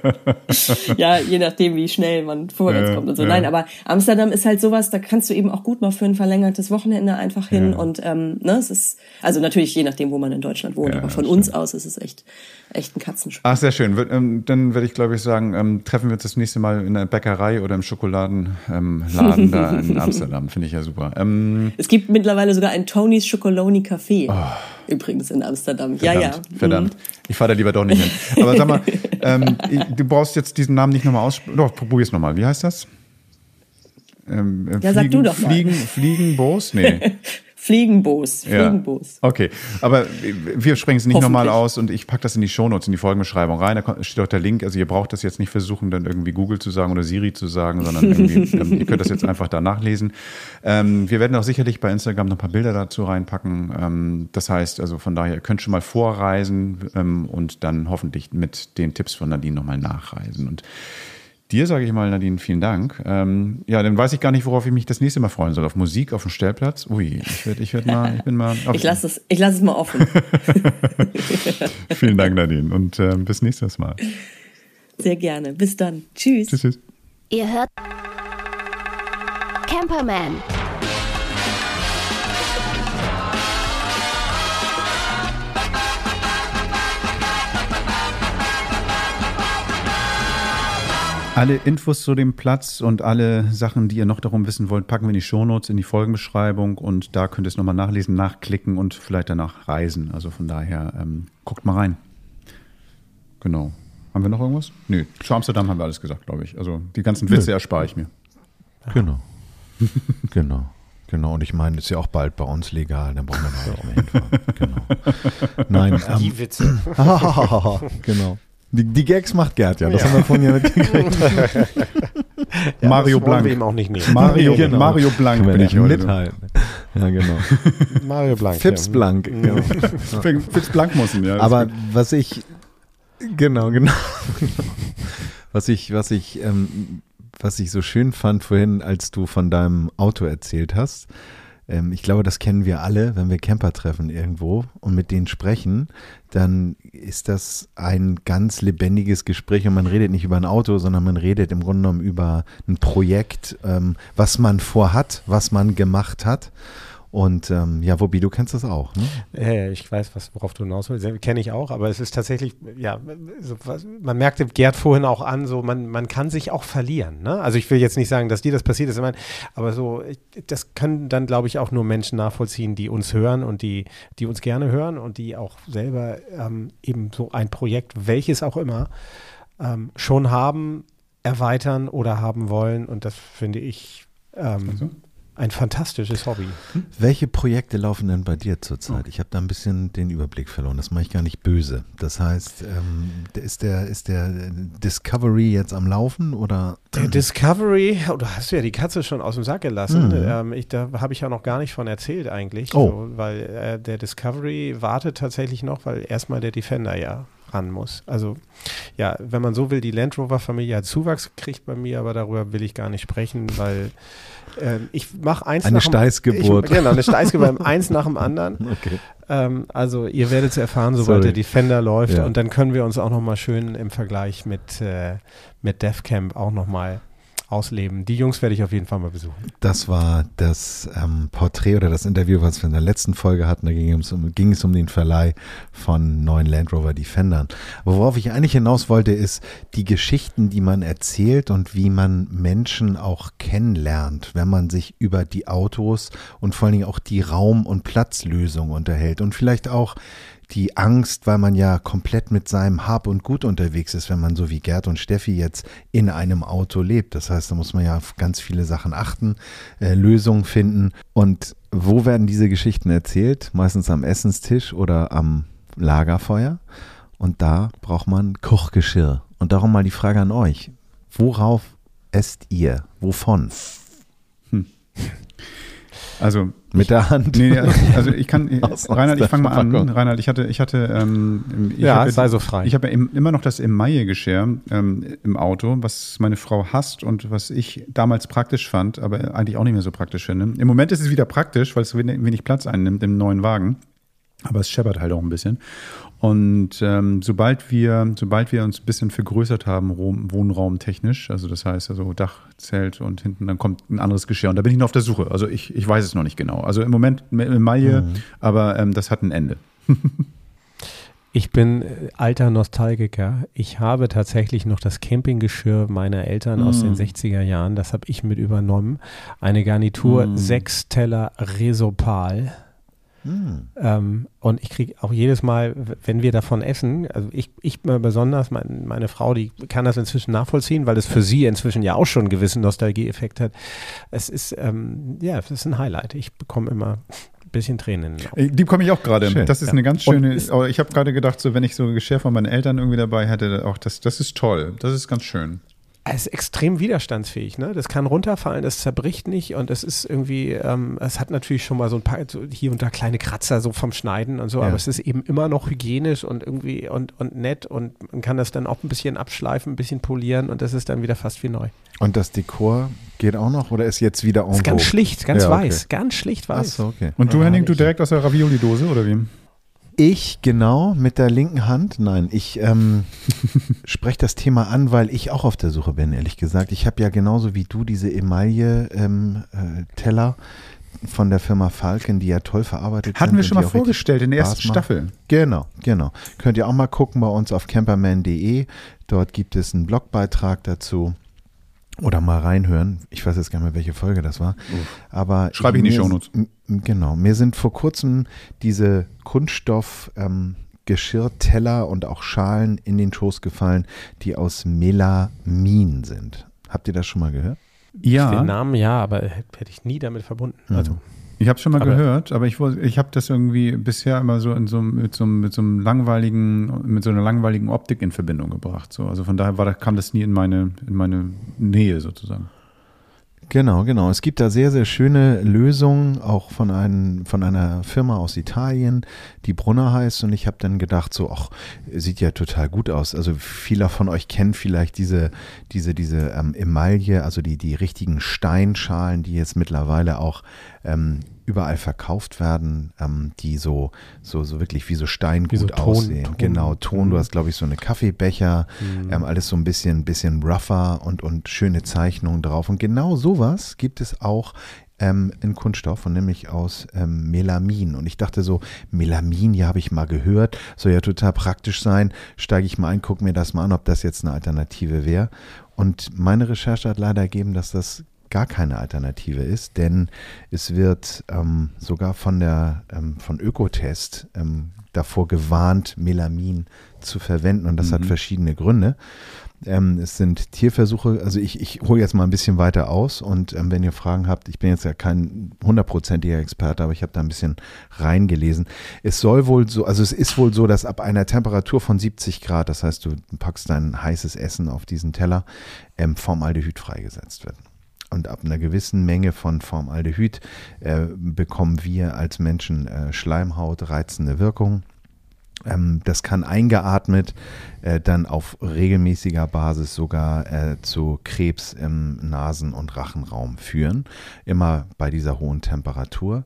ja, je nachdem, wie schnell man vorwärts Ja, kommt und so. ja. Nein, aber Amsterdam ist halt sowas, da kannst du eben auch gut mal für ein verlängertes Wochenende einfach hin Ja. und ähm, ne, es ist also natürlich je nachdem, wo man in Deutschland wohnt, Ja, aber von uns aus ist es echt echt ein Katzensprung. Ach, sehr schön. Ähm, dann würde ich, glaube ich, sagen, ähm, treffen wir uns das nächste Mal in der Bäckerei oder im Schokoladenladen Laden da in Amsterdam. Finde ich ja super. Ähm, Es gibt mittlerweile sogar ein Tonys Chocoloni Café. Übrigens in Amsterdam. Ja, ja. Oh. verdammt, verdammt. Ich fahre da lieber doch nicht hin. Aber sag mal, ähm, du brauchst jetzt diesen Namen nicht nochmal aussprechen. Doch, probier's nochmal. Wie heißt das? Ähm, äh, Ja, sag du doch mal. Fliegen, Fliegenboos? Nee. Fliegenboos. Ja. Fliegenboos. Okay, aber wir sprechen es nicht nochmal aus und ich packe das in die Shownotes, in die Folgenbeschreibung rein. Da steht auch der Link. Also ihr braucht das jetzt nicht versuchen, dann irgendwie Google zu sagen oder Siri zu sagen, sondern irgendwie, ähm, ihr könnt das jetzt einfach da nachlesen. Ähm, wir werden auch sicherlich bei Instagram noch ein paar Bilder dazu reinpacken. Ähm, das heißt, also von daher, ihr könnt schon mal vorreisen ähm, und dann hoffentlich mit den Tipps von Nadine nochmal nachreisen. Und Dir sage ich mal, Nadine, vielen Dank. Ähm, ja, dann weiß ich gar nicht, worauf ich mich das nächste Mal freuen soll. Auf Musik, auf dem Stellplatz? Ui, ich, werd, ich, werd mal, ich bin mal. Auf, Ich lasse es, ich lasse es mal offen. Vielen Dank, Nadine. Und ähm, bis nächstes Mal. Sehr gerne. Bis dann. Tschüss. Tschüss, tschüss. Ihr hört Camperman. Alle Infos zu dem Platz und alle Sachen, die ihr noch darum wissen wollt, packen wir in die Shownotes, in die Folgenbeschreibung und da könnt ihr es nochmal nachlesen, nachklicken und vielleicht danach reisen. Also von daher, ähm, guckt mal rein. Genau. Haben wir noch irgendwas? Nö, zu Amsterdam haben wir alles gesagt, glaube ich. Also die ganzen Witze erspare ich mir. Genau. genau. Genau. Und ich meine, ist ja auch bald bei uns legal, dann brauchen wir da auch mehr hinfahren. Genau. Nein, ähm, Die Witze. genau. Die, die Gags macht Gerd ja, das Ja. haben wir vorhin ja mitgekriegt. Ja, Mario Blank. wir ihm auch nicht nehmen. Mario, Genau. Mario Blank bin ich heute. mithalten. Ja, genau. Mario Blank. Fips ja. Blank. Genau. Fitz Blankmussen, ja. Aber was ich, genau, genau. Was ich, was ich, ähm, was ich so schön fand vorhin, als du von deinem Auto erzählt hast, ähm, ich glaube, das kennen wir alle, wenn wir Camper treffen irgendwo und mit denen sprechen, dann ist das ein ganz lebendiges Gespräch und man redet nicht über ein Auto, sondern man redet im Grunde genommen über ein Projekt, ähm, was man vorhat, was man gemacht hat. Und ähm, ja, Wobby, du kennst das auch, ne? Ja, ja, ich weiß, was, worauf du hinaus willst. Kenne ich auch, aber es ist tatsächlich, ja, so was, man merkte Gerd vorhin auch an, so man, man kann sich auch verlieren. Ne? Also ich will jetzt nicht sagen, dass dir das passiert ist, ich meine, aber so, ich- das können dann, glaube ich, auch nur Menschen nachvollziehen, die uns hören und die, die uns gerne hören und die auch selber ähm, eben so ein Projekt, welches auch immer, ähm, schon haben, erweitern oder haben wollen. Und das finde ich ähm, ein fantastisches Hobby. Welche Projekte laufen denn bei dir zurzeit? Ich habe da ein bisschen den Überblick verloren. Das mache ich gar nicht böse. Das heißt, ähm, ist der, ist der Discovery jetzt am Laufen oder? Der Discovery, oh, du hast ja die Katze schon aus dem Sack gelassen. Mhm. Ähm, ich, da habe ich ja noch gar nicht von erzählt eigentlich. Oh. So, weil äh, der Discovery wartet tatsächlich noch, weil erstmal der Defender ja ran muss. Also ja, wenn man so will, die Land Rover Familie hat Zuwachs gekriegt bei mir, aber darüber will ich gar nicht sprechen, weil ähm, ich mache eins Eine nach dem- Steißgeburt. Ich, genau, eine Steißgeburt, eins nach dem anderen. Okay. Ähm, also ihr werdet es erfahren, sobald Sorry. der Defender läuft Ja. und dann können wir uns auch nochmal schön im Vergleich mit, äh, mit DevCamp auch nochmal ausleben. Die Jungs werde ich auf jeden Fall mal besuchen. Das war das ähm, Porträt oder das Interview, was wir in der letzten Folge hatten. Da ging es, um, ging es um den Verleih von neuen Land Rover Defendern. Worauf ich eigentlich hinaus wollte, ist die Geschichten, die man erzählt und wie man Menschen auch kennenlernt, wenn man sich über die Autos und vor allen Dingen auch die Raum- und Platzlösung unterhält und vielleicht auch die Angst, weil man ja komplett mit seinem Hab und Gut unterwegs ist, wenn man so wie Gerd und Steffi jetzt in einem Auto lebt. Das heißt, da muss man ja auf ganz viele Sachen achten, äh, Lösungen finden. Und wo werden diese Geschichten erzählt? Meistens am Essenstisch oder am Lagerfeuer. Und da braucht man Kochgeschirr. Und darum mal die Frage an euch. Worauf esst ihr? Wovon? Also mit der Hand. Nee, also ich kann, Aus- aus Reinhard, ich fange mal an. Reinhard, ich hatte, ich hatte, ähm, ich Ja, habe, sei so frei. Ich habe ja im- immer noch das Emaille-Geschirr ähm, im Auto, was meine Frau hasst und was ich damals praktisch fand, aber eigentlich auch nicht mehr so praktisch finde. Im Moment ist es wieder praktisch, weil es wenig, wenig Platz einnimmt im neuen Wagen. Aber es scheppert halt auch ein bisschen. Und ähm, sobald wir, sobald wir uns ein bisschen vergrößert haben, Rom- wohnraumtechnisch, also das heißt also Dach, Zelt und hinten, dann kommt ein anderes Geschirr. Und da bin ich noch auf der Suche. Also ich, ich weiß es noch nicht genau. Also im Moment Emaille, aber ähm, das hat ein Ende. Ich bin äh, alter Nostalgiker. Ich habe tatsächlich noch das Campinggeschirr meiner Eltern aus den 60er Jahren. Das habe ich mit übernommen. Eine Garnitur, sechs Teller Resopal. Ähm, und ich kriege auch jedes Mal, wenn wir davon essen, also ich, ich besonders, mein, meine Frau, die kann das inzwischen nachvollziehen, weil es für sie inzwischen ja auch schon einen gewissen Nostalgieeffekt hat. Es ist, ähm, ja, es ist ein Highlight. Ich bekomme immer ein bisschen Tränen in den Augen. Äh, Die bekomme ich auch gerade. Das ist ja. eine ganz schöne. ich habe gerade gedacht, so wenn ich so Geschirr von meinen Eltern irgendwie dabei hätte, auch das, das ist toll. Das ist ganz schön. Es ist extrem widerstandsfähig, ne? Das kann runterfallen, das zerbricht nicht und es ist irgendwie, ähm, es hat natürlich schon mal so ein paar so hier und da kleine Kratzer so vom Schneiden und so, Ja. aber es ist eben immer noch hygienisch und irgendwie und, und nett und man kann das dann auch ein bisschen abschleifen, ein bisschen polieren und das ist dann wieder fast wie neu. Und das Dekor geht auch noch oder ist jetzt wieder Das ist en ganz schlicht, ganz Ja, okay. weiß, ganz schlicht Ach weiß. so, okay. Und du, Ja, Henning, du direkt aus der Ravioli-Dose oder wie? Ich genau mit der linken Hand. Nein, ich ähm, spreche das Thema an, weil ich auch auf der Suche bin, ehrlich gesagt. Ich habe ja genauso wie du diese Emaille-Teller von der Firma Falken, die ja toll verarbeitet Hatten sind. wir und schon mal vorgestellt in der ersten. Staffel. Genau, genau. Könnt ihr auch mal gucken bei uns auf camperman.de. Dort gibt es einen Blogbeitrag dazu. Oder mal reinhören. Ich weiß jetzt gar nicht mehr, welche Folge das war. Aber Schreibe ich in die Shownotes. Genau. Mir sind vor kurzem diese Kunststoff ähm, Geschirrteller und auch Schalen in den Schoß gefallen, die aus Melamin sind. Habt ihr das schon mal gehört? Den Ja, Namen ja, aber hätte ich nie damit verbunden. Mhm. Also ich habe schon mal Aber- gehört, aber ich, ich habe das irgendwie bisher immer so in so einem- mit so, einem- mit so einem langweiligen, mit so einer langweiligen Optik in Verbindung gebracht. So, also von daher war, da- kam das nie in meine, in meine Nähe sozusagen. Genau, genau. Es gibt da sehr, sehr schöne Lösungen, auch von, einem, von einer Firma aus Italien, die Brunner heißt. Und ich habe dann gedacht, so, ach, sieht ja total gut aus. Also viele von euch kennen vielleicht diese, diese, diese ähm, Emaille, also die, die richtigen Steinschalen, die jetzt mittlerweile auch ähm, überall verkauft werden, ähm, die so, so, so wirklich wie so Steingut Wie so Ton- aussehen. Ton. Genau, Ton. Du Mhm. hast, glaube ich, so eine Kaffeebecher, ähm, alles so ein bisschen, bisschen rougher und, und schöne Zeichnungen drauf. Und genau sowas gibt es auch ähm, in Kunststoff und nämlich aus ähm, Melamin. Und ich dachte so, Melamin, ja, habe ich mal gehört, soll ja total praktisch sein. Steige ich mal ein, gucke mir das mal an, ob das jetzt eine Alternative wäre. Und meine Recherche hat leider ergeben, dass das gar keine Alternative ist, denn es wird ähm, sogar von der ähm, von Ökotest ähm, davor gewarnt, Melamin zu verwenden und das hat verschiedene Gründe. Ähm, es sind Tierversuche, also ich, ich hole jetzt mal ein bisschen weiter aus und ähm, wenn ihr Fragen habt, ich bin jetzt ja kein hundertprozentiger Experte, aber ich habe da ein bisschen reingelesen. Es soll wohl so, also es ist wohl so, dass ab einer Temperatur von 70 Grad, das heißt, du packst dein heißes Essen auf diesen Teller, ähm, Formaldehyd freigesetzt wird. Und ab einer gewissen Menge von Formaldehyd äh, bekommen wir als Menschen äh, Schleimhaut, reizende Wirkung. Ähm, das kann eingeatmet äh, dann auf regelmäßiger Basis sogar äh, zu Krebs im Nasen- und Rachenraum führen, immer bei dieser hohen Temperatur.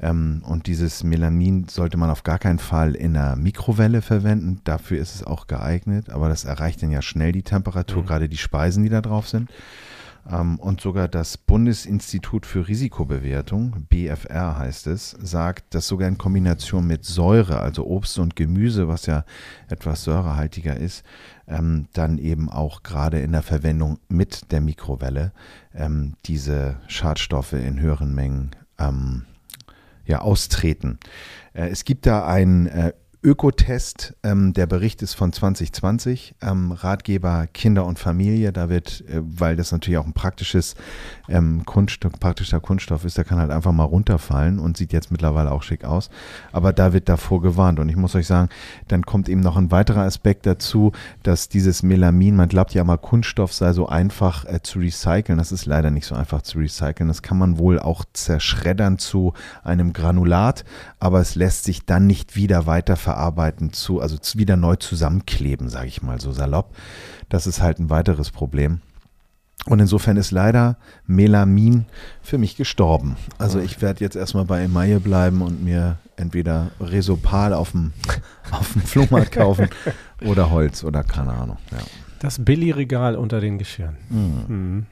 Ähm, und dieses Melamin sollte man auf gar keinen Fall in einer Mikrowelle verwenden. Dafür ist es auch geeignet, aber das erreicht dann ja schnell die Temperatur, gerade die Speisen, die da drauf sind. Ähm, und sogar das Bundesinstitut für Risikobewertung, BFR heißt es, sagt, dass sogar in Kombination mit Säure, also Obst und Gemüse, was ja etwas säurehaltiger ist, ähm, dann eben auch gerade in der Verwendung mit der Mikrowelle ähm, diese Schadstoffe in höheren Mengen ähm, ja, austreten. Äh, es gibt da ein äh, Ökotest, ähm, der Bericht ist von 2020, ähm, Ratgeber Kinder und Familie, da wird, äh, weil das natürlich auch ein praktisches ähm, Kunststoff, praktischer Kunststoff ist, der kann halt einfach mal runterfallen und sieht jetzt mittlerweile auch schick aus, aber da wird davor gewarnt. Und ich muss euch sagen, dann kommt eben noch ein weiterer Aspekt dazu, dass dieses Melamin, man glaubt ja mal Kunststoff sei so einfach äh, zu recyceln, das ist leider nicht so einfach zu recyceln, das kann man wohl auch zerschreddern zu einem Granulat, aber es lässt sich dann nicht wieder weiterverarbeiten verarbeiten zu, also wieder neu zusammenkleben, sage ich mal so salopp. Das ist halt ein weiteres Problem. Und insofern ist leider Melamin für mich gestorben. Also ich werde jetzt erstmal bei Emaille bleiben und mir entweder Resopal auf dem, auf dem Flohmarkt kaufen oder Holz oder keine Ahnung. Ja. Das Billigregal unter den Geschirren. Mhm. Mhm.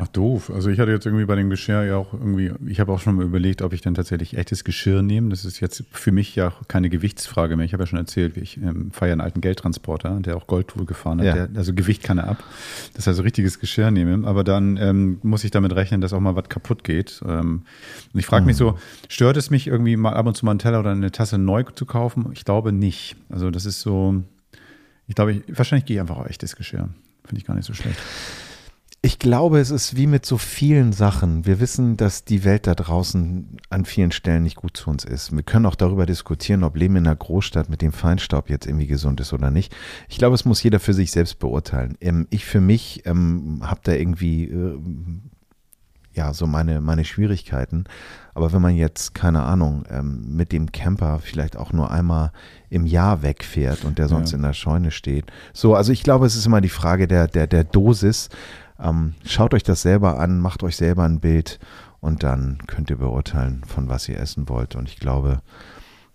Ach doof. Also ich hatte jetzt irgendwie bei dem Geschirr ja auch irgendwie, ich habe auch schon mal überlegt, ob ich dann tatsächlich echtes Geschirr nehme. Das ist jetzt für mich ja keine Gewichtsfrage mehr. Ich habe ja schon erzählt, ich ähm, ja einen alten Geldtransporter, der auch Goldtour gefahren hat. Ja. Der, also Gewicht kann er ab. Das heißt, richtiges Geschirr nehme. Aber dann ähm, muss ich damit rechnen, dass auch mal was kaputt geht. Ähm, und ich frage mich so, stört es mich irgendwie mal ab und zu mal einen Teller oder eine Tasse neu zu kaufen? Ich glaube nicht. Also das ist so, ich glaube, ich, wahrscheinlich gehe ich einfach auf echtes Geschirr. Finde ich gar nicht so schlecht. Ich glaube, es ist wie mit so vielen Sachen. Wir wissen, dass die Welt da draußen an vielen Stellen nicht gut zu uns ist. Wir können auch darüber diskutieren, ob Leben in einer Großstadt mit dem Feinstaub jetzt irgendwie gesund ist oder nicht. Ich glaube, es muss jeder für sich selbst beurteilen. Ähm, ich für mich ähm, habe da irgendwie äh, ja so meine, meine Schwierigkeiten. Aber wenn man jetzt, keine Ahnung, ähm, mit dem Camper vielleicht auch nur einmal im Jahr wegfährt und der sonst ja. in der Scheune steht. So, also ich glaube, es ist immer die Frage der, der, der Dosis. Ähm, schaut euch das selber an, macht euch selber ein Bild und dann könnt ihr beurteilen, von was ihr essen wollt. Und ich glaube,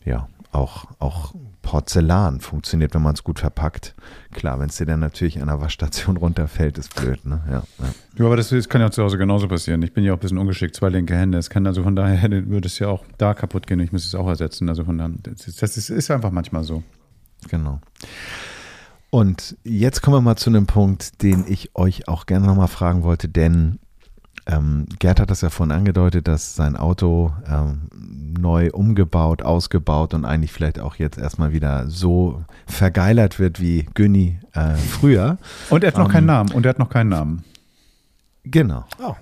ja, auch, auch Porzellan funktioniert, wenn man es gut verpackt. Klar, wenn es dir dann natürlich an der Waschstation runterfällt, ist blöd, ne? Ja, ja. ja aber das, das, kann ja zu Hause genauso passieren. Ich bin ja auch ein bisschen ungeschickt, zwei linke Hände. Es kann also von daher würde es ja auch da kaputt gehen. Ich muss es auch ersetzen. Also von daher, das, ist, das ist einfach manchmal so. Genau. Und jetzt kommen wir mal zu einem Punkt, den ich euch auch gerne nochmal fragen wollte, denn ähm, Gerd hat das ja vorhin angedeutet, dass sein Auto ähm, neu umgebaut, ausgebaut und eigentlich vielleicht auch jetzt erstmal wieder so vergeilert wird wie Günni äh, früher. Und er hat noch ähm, keinen Namen. Und er hat noch keinen Namen. Genau. Oh.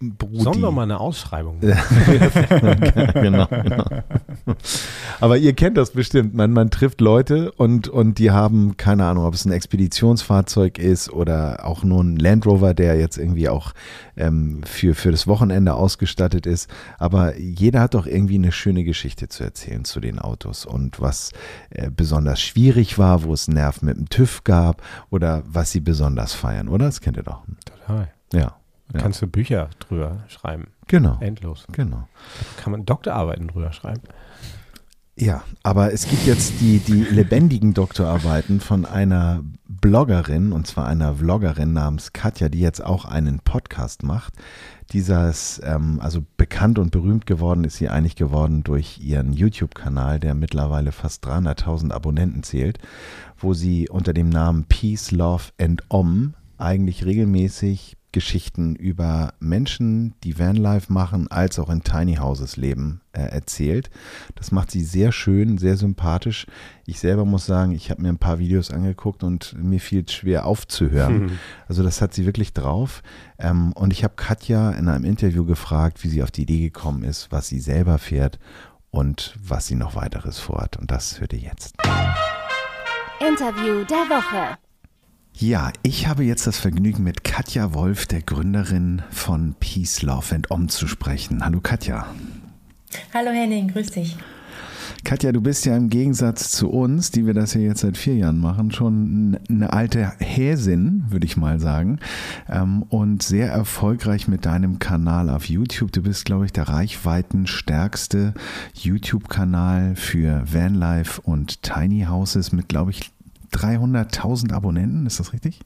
Brudi. Sollen wir mal eine Ausschreibung genau, genau. Aber ihr kennt das bestimmt. Man, man trifft Leute und, und die haben, keine Ahnung, ob es ein Expeditionsfahrzeug ist oder auch nur ein Land Rover, der jetzt irgendwie auch ähm, für, für das Wochenende ausgestattet ist. Aber jeder hat doch irgendwie eine schöne Geschichte zu erzählen zu den Autos und was äh, besonders schwierig war, wo es Nerv mit dem TÜV gab oder was sie besonders feiern, oder? Das kennt ihr doch. Total. Ja. Ja. Kannst du Bücher drüber schreiben. Genau. Endlos. Genau. Kann man Doktorarbeiten drüber schreiben. Ja, aber es gibt jetzt die, die lebendigen Doktorarbeiten von einer Bloggerin, und zwar einer Vloggerin namens Katja, die jetzt auch einen Podcast macht. Dieses, ähm, also bekannt und berühmt geworden ist sie eigentlich geworden durch ihren YouTube-Kanal, der mittlerweile fast 300.000 Abonnenten zählt, wo sie unter dem Namen Peace, Love and Om eigentlich regelmäßig Geschichten über Menschen, die Vanlife machen, als auch in Tiny Houses leben, äh, erzählt. Das macht sie sehr schön, sehr sympathisch. Ich selber muss sagen, ich habe mir ein paar Videos angeguckt und mir fiel es schwer aufzuhören. Mhm. Also das hat sie wirklich drauf. Ähm, und ich habe Katja in einem Interview gefragt, wie sie auf die Idee gekommen ist, was sie selber fährt und was sie noch weiteres vorhat. Und das hört ihr jetzt. Interview der Woche. Ja, ich habe jetzt das Vergnügen, mit Katja Wolf, der Gründerin von Peace, Love and Om, zu sprechen. Hallo Katja. Hallo Henning, grüß dich. Katja, du bist ja im Gegensatz zu uns, die wir das ja jetzt seit vier Jahren machen, schon eine alte Häsin, würde ich mal sagen. Ähm, und sehr erfolgreich mit deinem Kanal auf YouTube. Du bist, glaube ich, der reichweitenstärkste YouTube-Kanal für Vanlife und Tiny Houses mit, glaube ich, 300.000 Abonnenten, ist das richtig?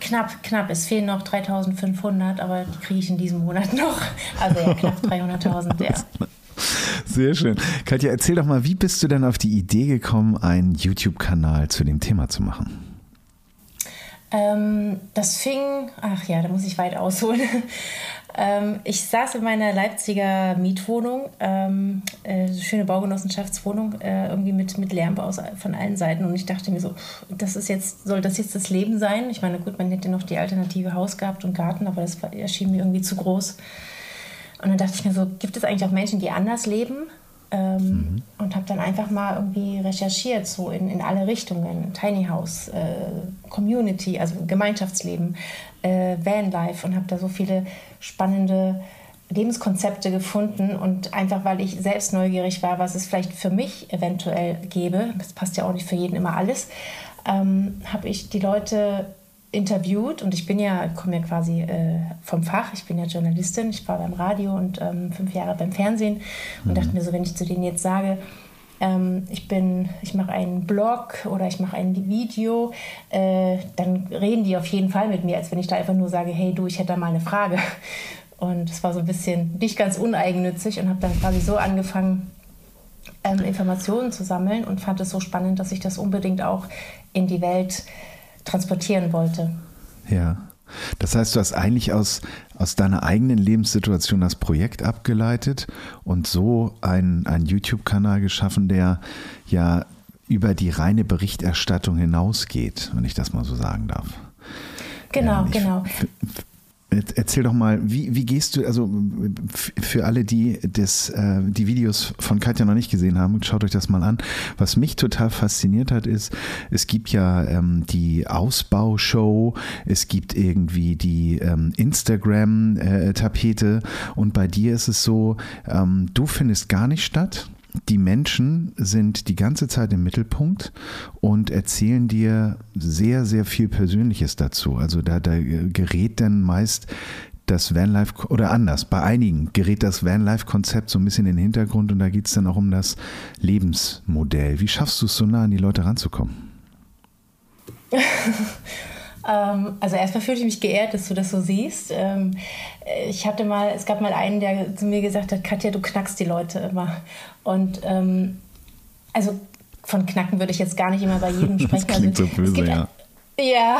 knapp, knapp. Es fehlen noch 3500, aber die kriege ich in diesem Monat noch. Also ja, knapp 300.000, ja. Sehr schön. Katja, erzähl doch mal, wie bist du denn auf die Idee gekommen, einen YouTube-Kanal zu dem Thema zu machen? Ähm, das fing, ach ja, da muss ich weit ausholen. Ähm, ich saß in meiner Leipziger Mietwohnung, ähm, äh, schöne Baugenossenschaftswohnung, äh, irgendwie mit, mit Lärm aus, von allen Seiten. Und ich dachte mir so, das ist jetzt, soll das jetzt das Leben sein? Ich meine, gut, man hätte noch die alternative Haus gehabt und Garten, aber das erschien mir irgendwie zu groß. Und dann dachte ich mir so, gibt es eigentlich auch Menschen, die anders leben? Ähm, mhm. Und habe dann einfach mal irgendwie recherchiert, so in, in alle Richtungen. Tiny House, äh, Community, also Gemeinschaftsleben, äh, Vanlife und habe da so viele spannende Lebenskonzepte gefunden und einfach weil ich selbst neugierig war, was es vielleicht für mich eventuell gäbe, das passt ja auch nicht für jeden immer alles, ähm, habe ich die Leute interviewt und ich bin ja, komme ja quasi äh, vom Fach, ich bin ja Journalistin, ich war beim Radio und ähm, fünf Jahre beim Fernsehen und mhm. dachte mir so, wenn ich zu denen jetzt sage, ähm, ich bin, ich mache einen Blog oder ich mache ein Video, äh, dann reden die auf jeden Fall mit mir, als wenn ich da einfach nur sage, hey du, ich hätte da mal eine Frage. Und es war so ein bisschen nicht ganz uneigennützig und habe dann quasi so angefangen, ähm, Informationen zu sammeln und fand es so spannend, dass ich das unbedingt auch in die Welt transportieren wollte. Ja. Das heißt, du hast eigentlich aus, aus deiner eigenen Lebenssituation das Projekt abgeleitet und so einen, einen YouTube-Kanal geschaffen, der ja über die reine Berichterstattung hinausgeht, wenn ich das mal so sagen darf. Genau, ähm, ich, genau. Erzähl doch mal, wie, wie gehst du, also für alle, die das, äh, die Videos von Katja noch nicht gesehen haben, schaut euch das mal an. Was mich total fasziniert hat, ist, es gibt ja ähm, die Ausbaushow, es gibt irgendwie die ähm, Instagram-Tapete äh, und bei dir ist es so, ähm, du findest gar nicht statt die Menschen sind die ganze Zeit im Mittelpunkt und erzählen dir sehr, sehr viel Persönliches dazu. Also da, da gerät dann meist das Vanlife oder anders, bei einigen gerät das Vanlife-Konzept so ein bisschen in den Hintergrund und da geht es dann auch um das Lebensmodell. Wie schaffst du es so nah an die Leute ranzukommen? Ähm, also erstmal fühle ich mich geehrt, dass du das so siehst. Ähm, ich hatte mal, es gab mal einen, der zu mir gesagt hat, Katja, du knackst die Leute immer. Und ähm, also von Knacken würde ich jetzt gar nicht immer bei jedem sprechen. Das klingt also, so böse, gibt, ja. Ja,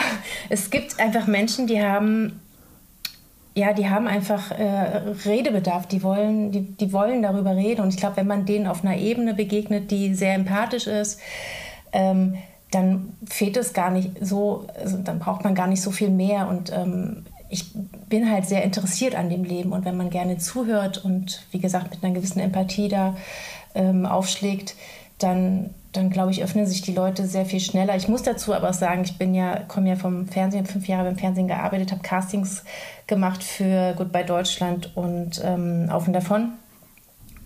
es gibt einfach Menschen, die haben ja, die haben einfach äh, Redebedarf, die wollen, die, die wollen darüber reden. Und ich glaube, wenn man denen auf einer Ebene begegnet, die sehr empathisch ist, ähm, dann fehlt es gar nicht so, also dann braucht man gar nicht so viel mehr. Und ähm, ich bin halt sehr interessiert an dem Leben. Und wenn man gerne zuhört und wie gesagt mit einer gewissen Empathie da ähm, aufschlägt, dann, dann glaube ich, öffnen sich die Leute sehr viel schneller. Ich muss dazu aber auch sagen, ich bin ja, komme ja vom Fernsehen, fünf Jahre beim Fernsehen gearbeitet, habe Castings gemacht für Goodbye Deutschland und ähm, Auf und Davon.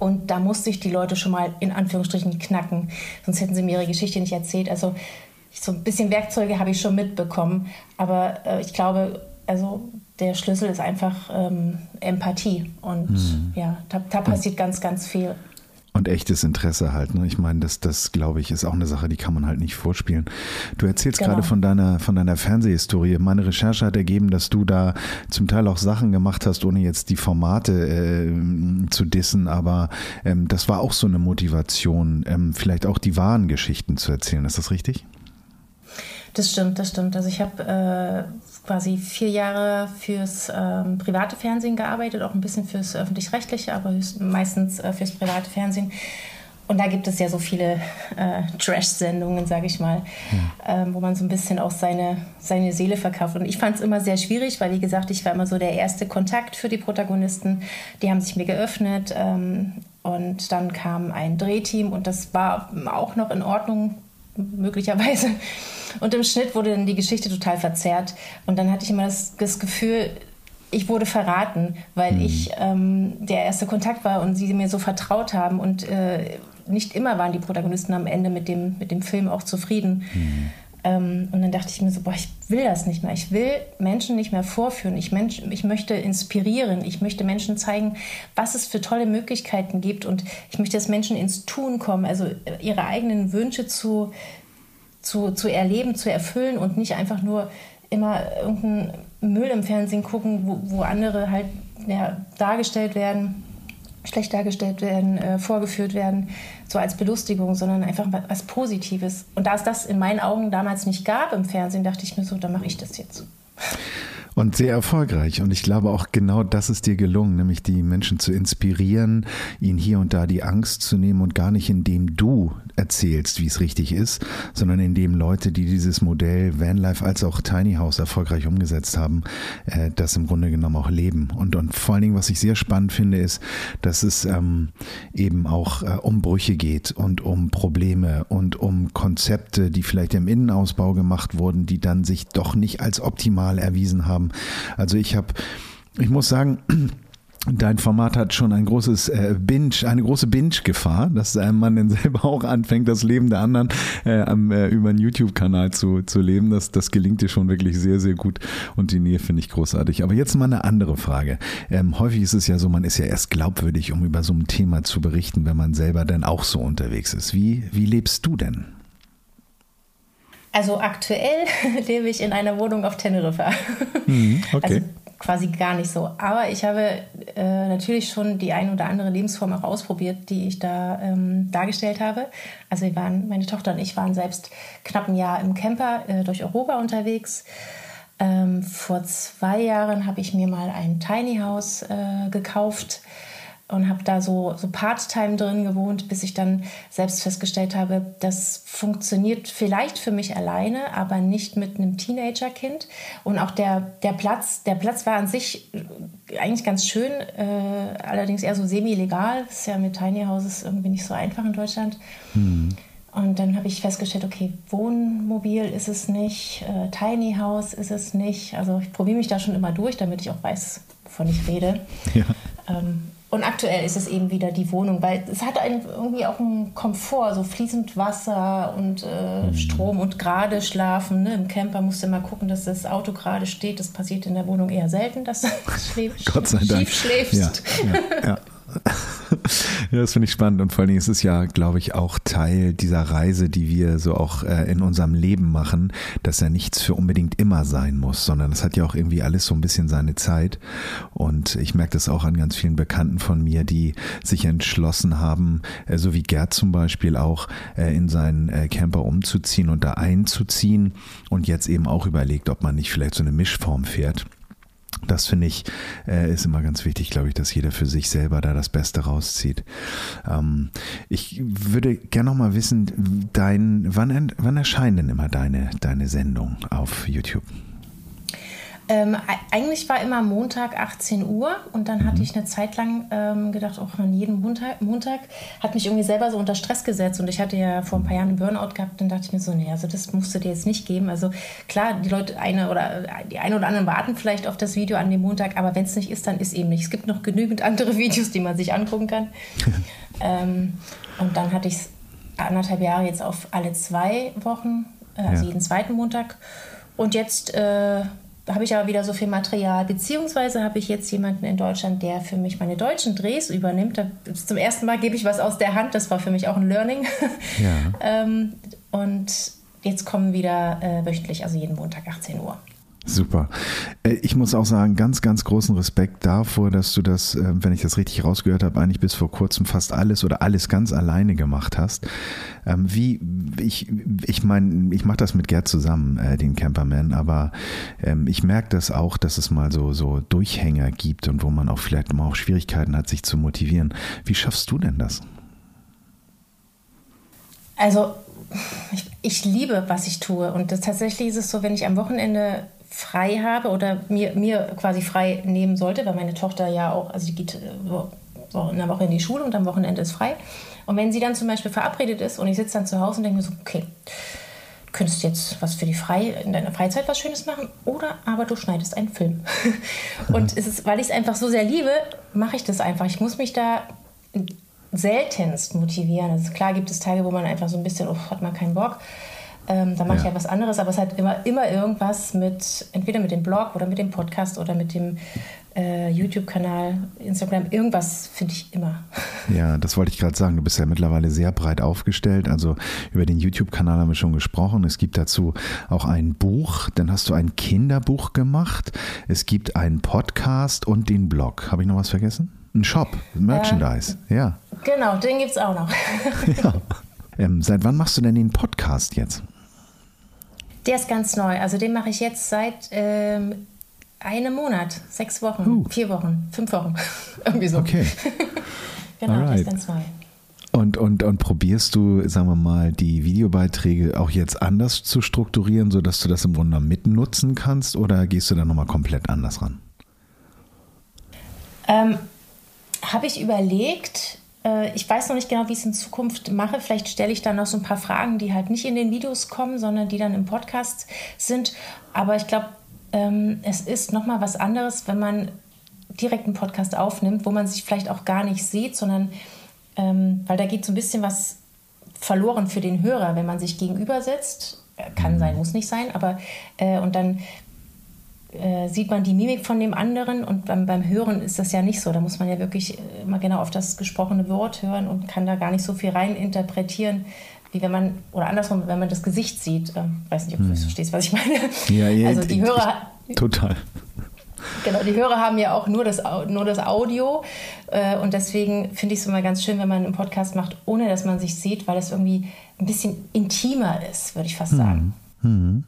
Und da musste ich die Leute schon mal in Anführungsstrichen knacken, sonst hätten sie mir ihre Geschichte nicht erzählt. Also so ein bisschen Werkzeuge habe ich schon mitbekommen, aber äh, ich glaube, also der Schlüssel ist einfach ähm, Empathie und mhm. ja, da, da passiert ganz, ganz viel. Und echtes Interesse halt. Ne? Ich meine, das, das glaube ich, ist auch eine Sache, die kann man halt nicht vorspielen. Du erzählst genau. gerade von deiner, von deiner Fernsehhistorie. Meine Recherche hat ergeben, dass du da zum Teil auch Sachen gemacht hast, ohne jetzt die Formate äh, zu dissen, aber ähm, das war auch so eine Motivation, ähm, vielleicht auch die wahren Geschichten zu erzählen. Ist das richtig? Das stimmt, das stimmt. Also ich habe äh, quasi vier Jahre fürs ähm, private Fernsehen gearbeitet, auch ein bisschen fürs öffentlich-rechtliche, aber meistens äh, fürs private Fernsehen. Und da gibt es ja so viele äh, Trash-Sendungen, sage ich mal, ja. ähm, wo man so ein bisschen auch seine, seine Seele verkauft. Und ich fand es immer sehr schwierig, weil, wie gesagt, ich war immer so der erste Kontakt für die Protagonisten. Die haben sich mir geöffnet. Ähm, und dann kam ein Drehteam und das war auch noch in Ordnung, möglicherweise. Und im Schnitt wurde dann die Geschichte total verzerrt. Und dann hatte ich immer das, das Gefühl, ich wurde verraten, weil mhm. ich ähm, der erste Kontakt war und sie mir so vertraut haben. Und äh, nicht immer waren die Protagonisten am Ende mit dem, mit dem Film auch zufrieden. Mhm. Ähm, und dann dachte ich mir so, boah, ich will das nicht mehr. Ich will Menschen nicht mehr vorführen. Ich, Mensch, ich möchte inspirieren. Ich möchte Menschen zeigen, was es für tolle Möglichkeiten gibt. Und ich möchte, dass Menschen ins Tun kommen, also äh, ihre eigenen Wünsche zu, zu, zu erleben, zu erfüllen und nicht einfach nur immer irgendeinen Müll im Fernsehen gucken, wo, wo andere halt ja, dargestellt werden, schlecht dargestellt werden, äh, vorgeführt werden, so als Belustigung, sondern einfach was Positives. Und da es das in meinen Augen damals nicht gab im Fernsehen, dachte ich mir so, dann mache ich das jetzt. Und sehr erfolgreich. Und ich glaube auch genau das ist dir gelungen, nämlich die Menschen zu inspirieren, ihnen hier und da die Angst zu nehmen und gar nicht indem du erzählst, wie es richtig ist, sondern indem Leute, die dieses Modell Vanlife als auch Tiny House erfolgreich umgesetzt haben, äh, das im Grunde genommen auch leben. Und, und vor allen Dingen, was ich sehr spannend finde, ist, dass es ähm, eben auch äh, um Brüche geht und um Probleme und um Konzepte, die vielleicht im Innenausbau gemacht wurden, die dann sich doch nicht als optimal erwiesen haben also ich habe, ich muss sagen, Dein Format hat schon ein großes äh, Binge, eine große Binge-Gefahr, dass äh, man dann selber auch anfängt, das Leben der anderen äh, am, äh, über einen YouTube-Kanal zu, zu leben. Das, das gelingt dir schon wirklich sehr, sehr gut und die Nähe finde ich großartig. Aber jetzt mal eine andere Frage. Ähm, häufig ist es ja so, man ist ja erst glaubwürdig, um über so ein Thema zu berichten, wenn man selber dann auch so unterwegs ist. Wie, wie lebst du denn? Also aktuell lebe ich in einer Wohnung auf Teneriffa. Mhm, okay. Also quasi gar nicht so. Aber ich habe äh, natürlich schon die ein oder andere Lebensform auch ausprobiert, die ich da ähm, dargestellt habe. Also wir waren, meine Tochter und ich waren selbst knapp ein Jahr im Camper äh, durch Europa unterwegs. Ähm, vor zwei Jahren habe ich mir mal ein Tiny House äh, gekauft und habe da so, so Part-Time drin gewohnt, bis ich dann selbst festgestellt habe, das funktioniert vielleicht für mich alleine, aber nicht mit einem Teenager-Kind. Und auch der, der Platz, der Platz war an sich eigentlich ganz schön, äh, allerdings eher so semi-legal. Das ist ja mit Tiny Houses irgendwie nicht so einfach in Deutschland. Hm. Und dann habe ich festgestellt, okay, Wohnmobil ist es nicht, äh, Tiny House ist es nicht. Also ich probiere mich da schon immer durch, damit ich auch weiß, wovon ich rede. Ja. Ähm, und aktuell ist es eben wieder die Wohnung, weil es hat irgendwie auch einen Komfort, so fließend Wasser und äh, mhm. Strom und gerade schlafen. Ne? Im Camper musst du mal gucken, dass das Auto gerade steht. Das passiert in der Wohnung eher selten, dass du schläfst, Gott sei Dank. schief schläfst. Ja, ja, ja. das finde ich spannend und vor allen Dingen ist es ja, glaube ich, auch Teil dieser Reise, die wir so auch äh, in unserem Leben machen, dass ja nichts für unbedingt immer sein muss, sondern es hat ja auch irgendwie alles so ein bisschen seine Zeit und ich merke das auch an ganz vielen Bekannten von mir, die sich entschlossen haben, äh, so wie Gerd zum Beispiel auch, äh, in seinen äh, Camper umzuziehen und da einzuziehen und jetzt eben auch überlegt, ob man nicht vielleicht so eine Mischform fährt. Das finde ich, äh, ist immer ganz wichtig, glaube ich, dass jeder für sich selber da das Beste rauszieht. Ähm, ich würde gerne noch mal wissen, dein, wann, wann erscheinen denn immer deine, deine Sendung auf YouTube? Ähm, eigentlich war immer Montag 18 Uhr und dann hatte mhm. ich eine Zeit lang ähm, gedacht, auch oh, jeden Montag, Montag hat mich irgendwie selber so unter Stress gesetzt und ich hatte ja vor ein paar Jahren einen Burnout gehabt, dann dachte ich mir so, nee, also das musst du dir jetzt nicht geben. Also klar, die Leute eine oder die eine oder anderen warten vielleicht auf das Video an dem Montag, aber wenn es nicht ist, dann ist eben nicht. Es gibt noch genügend andere Videos, die man sich angucken kann. ähm, und dann hatte ich es anderthalb Jahre jetzt auf alle zwei Wochen, äh, also ja. jeden zweiten Montag. Und jetzt äh, habe ich aber wieder so viel Material, beziehungsweise habe ich jetzt jemanden in Deutschland, der für mich meine deutschen Drehs übernimmt. Da, zum ersten Mal gebe ich was aus der Hand, das war für mich auch ein Learning. Ja. ähm, und jetzt kommen wieder äh, wöchentlich, also jeden Montag 18 Uhr. Super. Äh, ich muss auch sagen, ganz, ganz großen Respekt davor, dass du das, äh, wenn ich das richtig rausgehört habe, eigentlich bis vor kurzem fast alles oder alles ganz alleine gemacht hast. Ähm, wie, ich, ich meine, ich mache das mit Gerd zusammen, äh, den Camperman, aber ähm, ich merke das auch, dass es mal so, so Durchhänger gibt und wo man auch vielleicht mal auch Schwierigkeiten hat, sich zu motivieren. Wie schaffst du denn das? Also, ich, ich liebe, was ich tue. Und das, tatsächlich ist es so, wenn ich am Wochenende frei habe oder mir, mir quasi frei nehmen sollte, weil meine Tochter ja auch, also die geht so in der Woche in die Schule und am Wochenende ist frei. Und wenn sie dann zum Beispiel verabredet ist und ich sitze dann zu Hause und denke mir so, okay, du könntest jetzt was für die frei, in deiner Freizeit was Schönes machen oder aber du schneidest einen Film. und es ist, weil ich es einfach so sehr liebe, mache ich das einfach. Ich muss mich da seltenst motivieren. Also klar gibt es Tage, wo man einfach so ein bisschen, oh, hat man keinen Bock. Ähm, da mache ja. ich ja was anderes, aber es hat immer, immer irgendwas mit, entweder mit dem Blog oder mit dem Podcast oder mit dem äh, YouTube-Kanal, Instagram, irgendwas finde ich immer. Ja, das wollte ich gerade sagen. Du bist ja mittlerweile sehr breit aufgestellt. Also über den YouTube-Kanal haben wir schon gesprochen. Es gibt dazu auch ein Buch. Dann hast du ein Kinderbuch gemacht. Es gibt einen Podcast und den Blog. Habe ich noch was vergessen? Ein Shop, Merchandise. Äh, ja. Genau, den gibt es auch noch. ja. Ähm, seit wann machst du denn den Podcast jetzt? Der ist ganz neu. Also den mache ich jetzt seit ähm, einem Monat, sechs Wochen, uh. vier Wochen, fünf Wochen. Irgendwie so. Okay. genau, Alright. der ist ganz neu. Und, und, und probierst du, sagen wir mal, die Videobeiträge auch jetzt anders zu strukturieren, sodass du das im Grunde mitnutzen kannst oder gehst du da nochmal komplett anders ran? Ähm, Habe ich überlegt, ich weiß noch nicht genau, wie ich es in Zukunft mache. Vielleicht stelle ich dann noch so ein paar Fragen, die halt nicht in den Videos kommen, sondern die dann im Podcast sind. Aber ich glaube, ähm, es ist nochmal was anderes, wenn man direkt einen Podcast aufnimmt, wo man sich vielleicht auch gar nicht sieht, sondern ähm, weil da geht so ein bisschen was verloren für den Hörer, wenn man sich gegenüber sitzt. Kann sein, muss nicht sein, aber äh, und dann äh, sieht man die Mimik von dem anderen und beim, beim Hören ist das ja nicht so. Da muss man ja wirklich immer genau auf das gesprochene Wort hören und kann da gar nicht so viel rein interpretieren, wie wenn man, oder andersrum, wenn man das Gesicht sieht. Äh, weiß nicht, ob du hm. verstehst, was ich meine. Ja, ja, also die Hörer. Total. Genau, die Hörer haben ja auch nur das, nur das Audio. Äh, und deswegen finde ich es immer ganz schön, wenn man einen Podcast macht, ohne dass man sich sieht, weil es irgendwie ein bisschen intimer ist, würde ich fast sagen. Hm. Hm.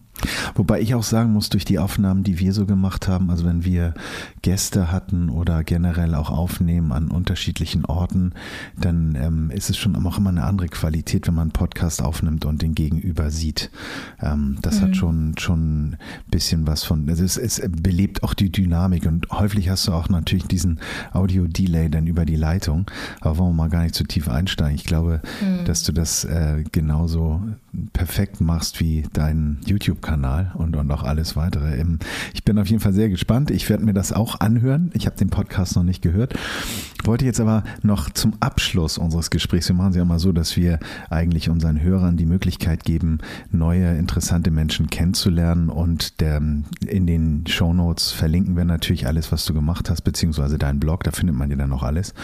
Wobei ich auch sagen muss, durch die Aufnahmen, die wir so gemacht haben, also wenn wir Gäste hatten oder generell auch aufnehmen an unterschiedlichen Orten, dann ähm, ist es schon auch immer eine andere Qualität, wenn man einen Podcast aufnimmt und den Gegenüber sieht. Ähm, das mhm. hat schon schon ein bisschen was von, also es, es belebt auch die Dynamik und häufig hast du auch natürlich diesen Audio-Delay dann über die Leitung. Aber wollen wir mal gar nicht zu tief einsteigen. Ich glaube, mhm. dass du das äh, genauso perfekt machst wie dein YouTube-Kanal und, und auch alles weitere. Ich bin auf jeden Fall sehr gespannt. Ich werde mir das auch anhören. Ich habe den Podcast noch nicht gehört. Wollte jetzt aber noch zum Abschluss unseres Gesprächs, wir machen es ja mal so, dass wir eigentlich unseren Hörern die Möglichkeit geben, neue, interessante Menschen kennenzulernen und der, in den Show Notes verlinken wir natürlich alles, was du gemacht hast, beziehungsweise deinen Blog, da findet man ja dann noch alles.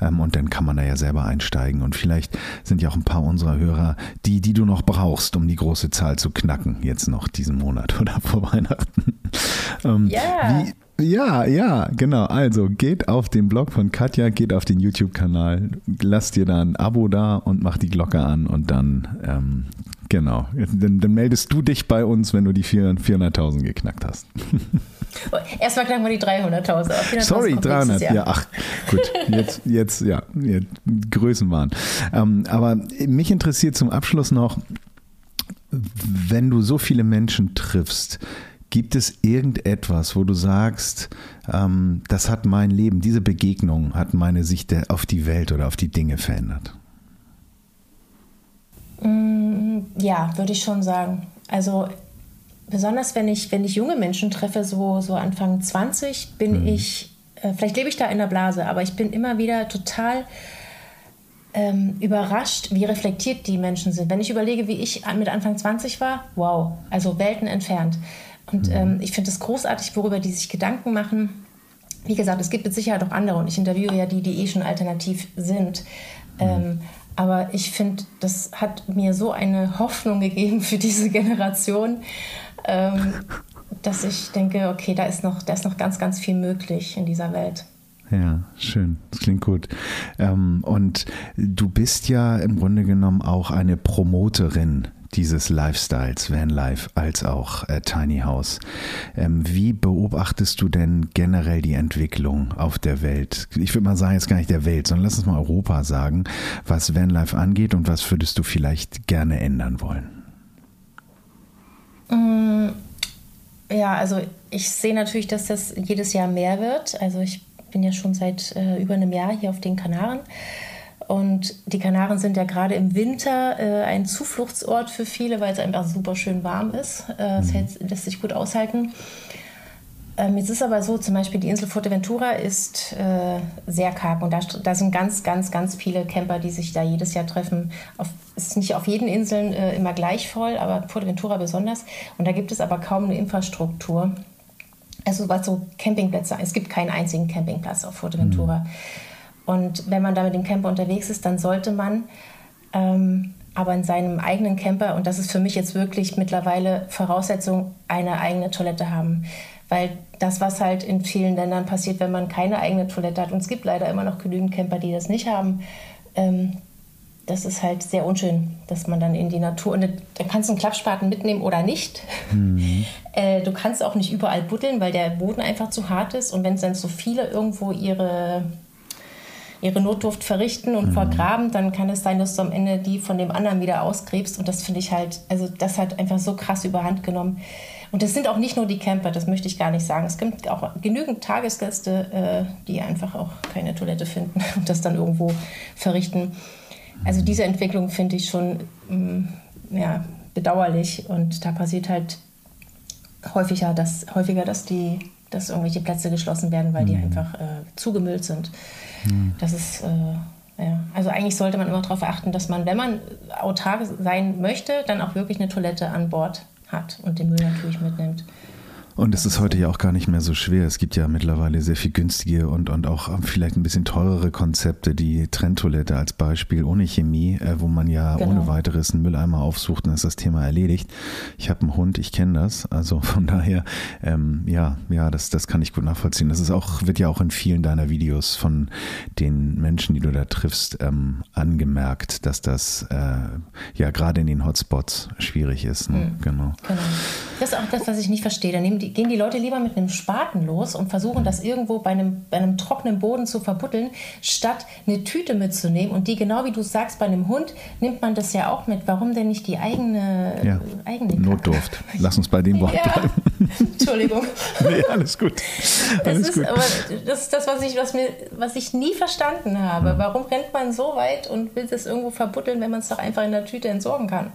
Ähm, und dann kann man da ja selber einsteigen. Und vielleicht sind ja auch ein paar unserer Hörer, die, die du noch brauchst, um die große Zahl zu knacken, jetzt noch diesen Monat oder vor Weihnachten. Ähm, yeah. Wie, ja, ja, genau. Also geht auf den Blog von Katja, geht auf den YouTube-Kanal, lass dir da ein Abo da und mach die Glocke an und dann, ähm, genau, dann, dann, meldest du dich bei uns, wenn du die 400.000 geknackt hast. Erstmal knacken wir die 300.000. Sorry, 300, ja, ach, gut, jetzt, jetzt, ja, jetzt, Größenwahn. Ähm, aber mich interessiert zum Abschluss noch, wenn du so viele Menschen triffst, Gibt es irgendetwas, wo du sagst, ähm, das hat mein Leben, diese Begegnung hat meine Sicht auf die Welt oder auf die Dinge verändert? Mm, ja, würde ich schon sagen. Also besonders wenn ich, wenn ich junge Menschen treffe, so, so Anfang 20, bin mhm. ich, äh, vielleicht lebe ich da in der Blase, aber ich bin immer wieder total ähm, überrascht, wie reflektiert die Menschen sind. Wenn ich überlege, wie ich mit Anfang 20 war, wow, also Welten entfernt. Und mhm. ähm, ich finde es großartig, worüber die sich Gedanken machen. Wie gesagt, es gibt mit Sicherheit auch andere und ich interviewe ja die, die eh schon alternativ sind. Mhm. Ähm, aber ich finde, das hat mir so eine Hoffnung gegeben für diese Generation, ähm, dass ich denke, okay, da ist, noch, da ist noch ganz, ganz viel möglich in dieser Welt. Ja, schön. Das klingt gut. Ähm, und du bist ja im Grunde genommen auch eine Promoterin dieses Lifestyles, Vanlife, als auch äh, Tiny House. Ähm, wie beobachtest du denn generell die Entwicklung auf der Welt? Ich würde mal sagen, jetzt gar nicht der Welt, sondern lass uns mal Europa sagen, was Vanlife angeht und was würdest du vielleicht gerne ändern wollen? Mm, ja, also ich sehe natürlich, dass das jedes Jahr mehr wird. Also ich bin ja schon seit äh, über einem Jahr hier auf den Kanaren und die Kanaren sind ja gerade im Winter äh, ein Zufluchtsort für viele, weil es einfach super schön warm ist. Äh, es mhm. lässt sich gut aushalten. Ähm, jetzt ist aber so, zum Beispiel die Insel Fuerteventura ist äh, sehr karg und da, da, sind ganz, ganz, ganz viele Camper, die sich da jedes Jahr treffen. Es ist nicht auf jeden Inseln äh, immer gleich voll, aber Fuerteventura besonders. Und da gibt es aber kaum eine Infrastruktur. Also was so Campingplätze, es gibt keinen einzigen Campingplatz auf Fuerteventura. Mhm. Und wenn man da mit dem Camper unterwegs ist, dann sollte man ähm, aber in seinem eigenen Camper, und das ist für mich jetzt wirklich mittlerweile Voraussetzung, eine eigene Toilette haben. Weil das, was halt in vielen Ländern passiert, wenn man keine eigene Toilette hat, und es gibt leider immer noch genügend Camper, die das nicht haben, ähm, das ist halt sehr unschön, dass man dann in die Natur, und dann kannst du einen Klappspaten mitnehmen oder nicht. Mhm. Äh, du kannst auch nicht überall buddeln, weil der Boden einfach zu hart ist. Und wenn es dann so viele irgendwo ihre, ihre Notdurft verrichten und mhm. vergraben, dann kann es sein, dass du am Ende die von dem anderen wieder ausgräbst. Und das finde ich halt, also das hat einfach so krass überhand genommen. Und es sind auch nicht nur die Camper, das möchte ich gar nicht sagen. Es gibt auch genügend Tagesgäste, äh, die einfach auch keine Toilette finden und das dann irgendwo verrichten. Also diese Entwicklung finde ich schon mm, ja, bedauerlich und da passiert halt häufiger, dass, häufiger, dass die dass irgendwelche Plätze geschlossen werden, weil die mhm. einfach äh, zugemüllt sind. Mhm. Das ist äh, ja. Also eigentlich sollte man immer darauf achten, dass man, wenn man autark sein möchte, dann auch wirklich eine Toilette an Bord hat und den Müll natürlich mitnimmt. Und es ist heute ja auch gar nicht mehr so schwer. Es gibt ja mittlerweile sehr viel günstige und, und auch vielleicht ein bisschen teurere Konzepte, die Trenntoilette als Beispiel ohne Chemie, äh, wo man ja genau. ohne weiteres einen Mülleimer aufsucht und ist das Thema erledigt. Ich habe einen Hund, ich kenne das. Also von daher, ähm, ja, ja, das, das kann ich gut nachvollziehen. Das ist auch, wird ja auch in vielen deiner Videos von den Menschen, die du da triffst, ähm, angemerkt, dass das äh, ja gerade in den Hotspots schwierig ist. Ne? Mhm. Genau. genau. Das ist auch das, was ich nicht verstehe. Da nehmen die gehen die Leute lieber mit einem Spaten los und versuchen das irgendwo bei einem, bei einem trockenen Boden zu verbuddeln, statt eine Tüte mitzunehmen. Und die, genau wie du sagst, bei einem Hund nimmt man das ja auch mit. Warum denn nicht die eigene, ja. eigene Notdurft. Lass uns bei dem Wort ja. bleiben. Entschuldigung. nee, alles gut. Alles das ist gut. aber das ist das, was ich, was mir, was ich nie verstanden habe. Warum rennt man so weit und will das irgendwo verbuddeln, wenn man es doch einfach in der Tüte entsorgen kann?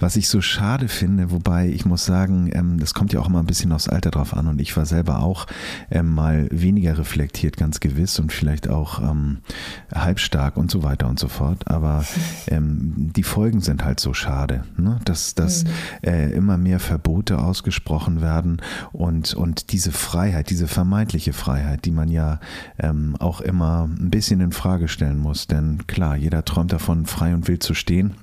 Was ich so schade finde, wobei ich muss sagen, ähm, das kommt ja auch immer ein bisschen aufs Alter drauf an und ich war selber auch ähm, mal weniger reflektiert, ganz gewiss und vielleicht auch ähm, halbstark und so weiter und so fort. Aber ähm, die Folgen sind halt so schade, ne? dass, dass mhm. äh, immer mehr Verbote ausgesprochen werden und, und diese Freiheit, diese vermeintliche Freiheit, die man ja ähm, auch immer ein bisschen in Frage stellen muss. Denn klar, jeder träumt davon, frei und wild zu stehen.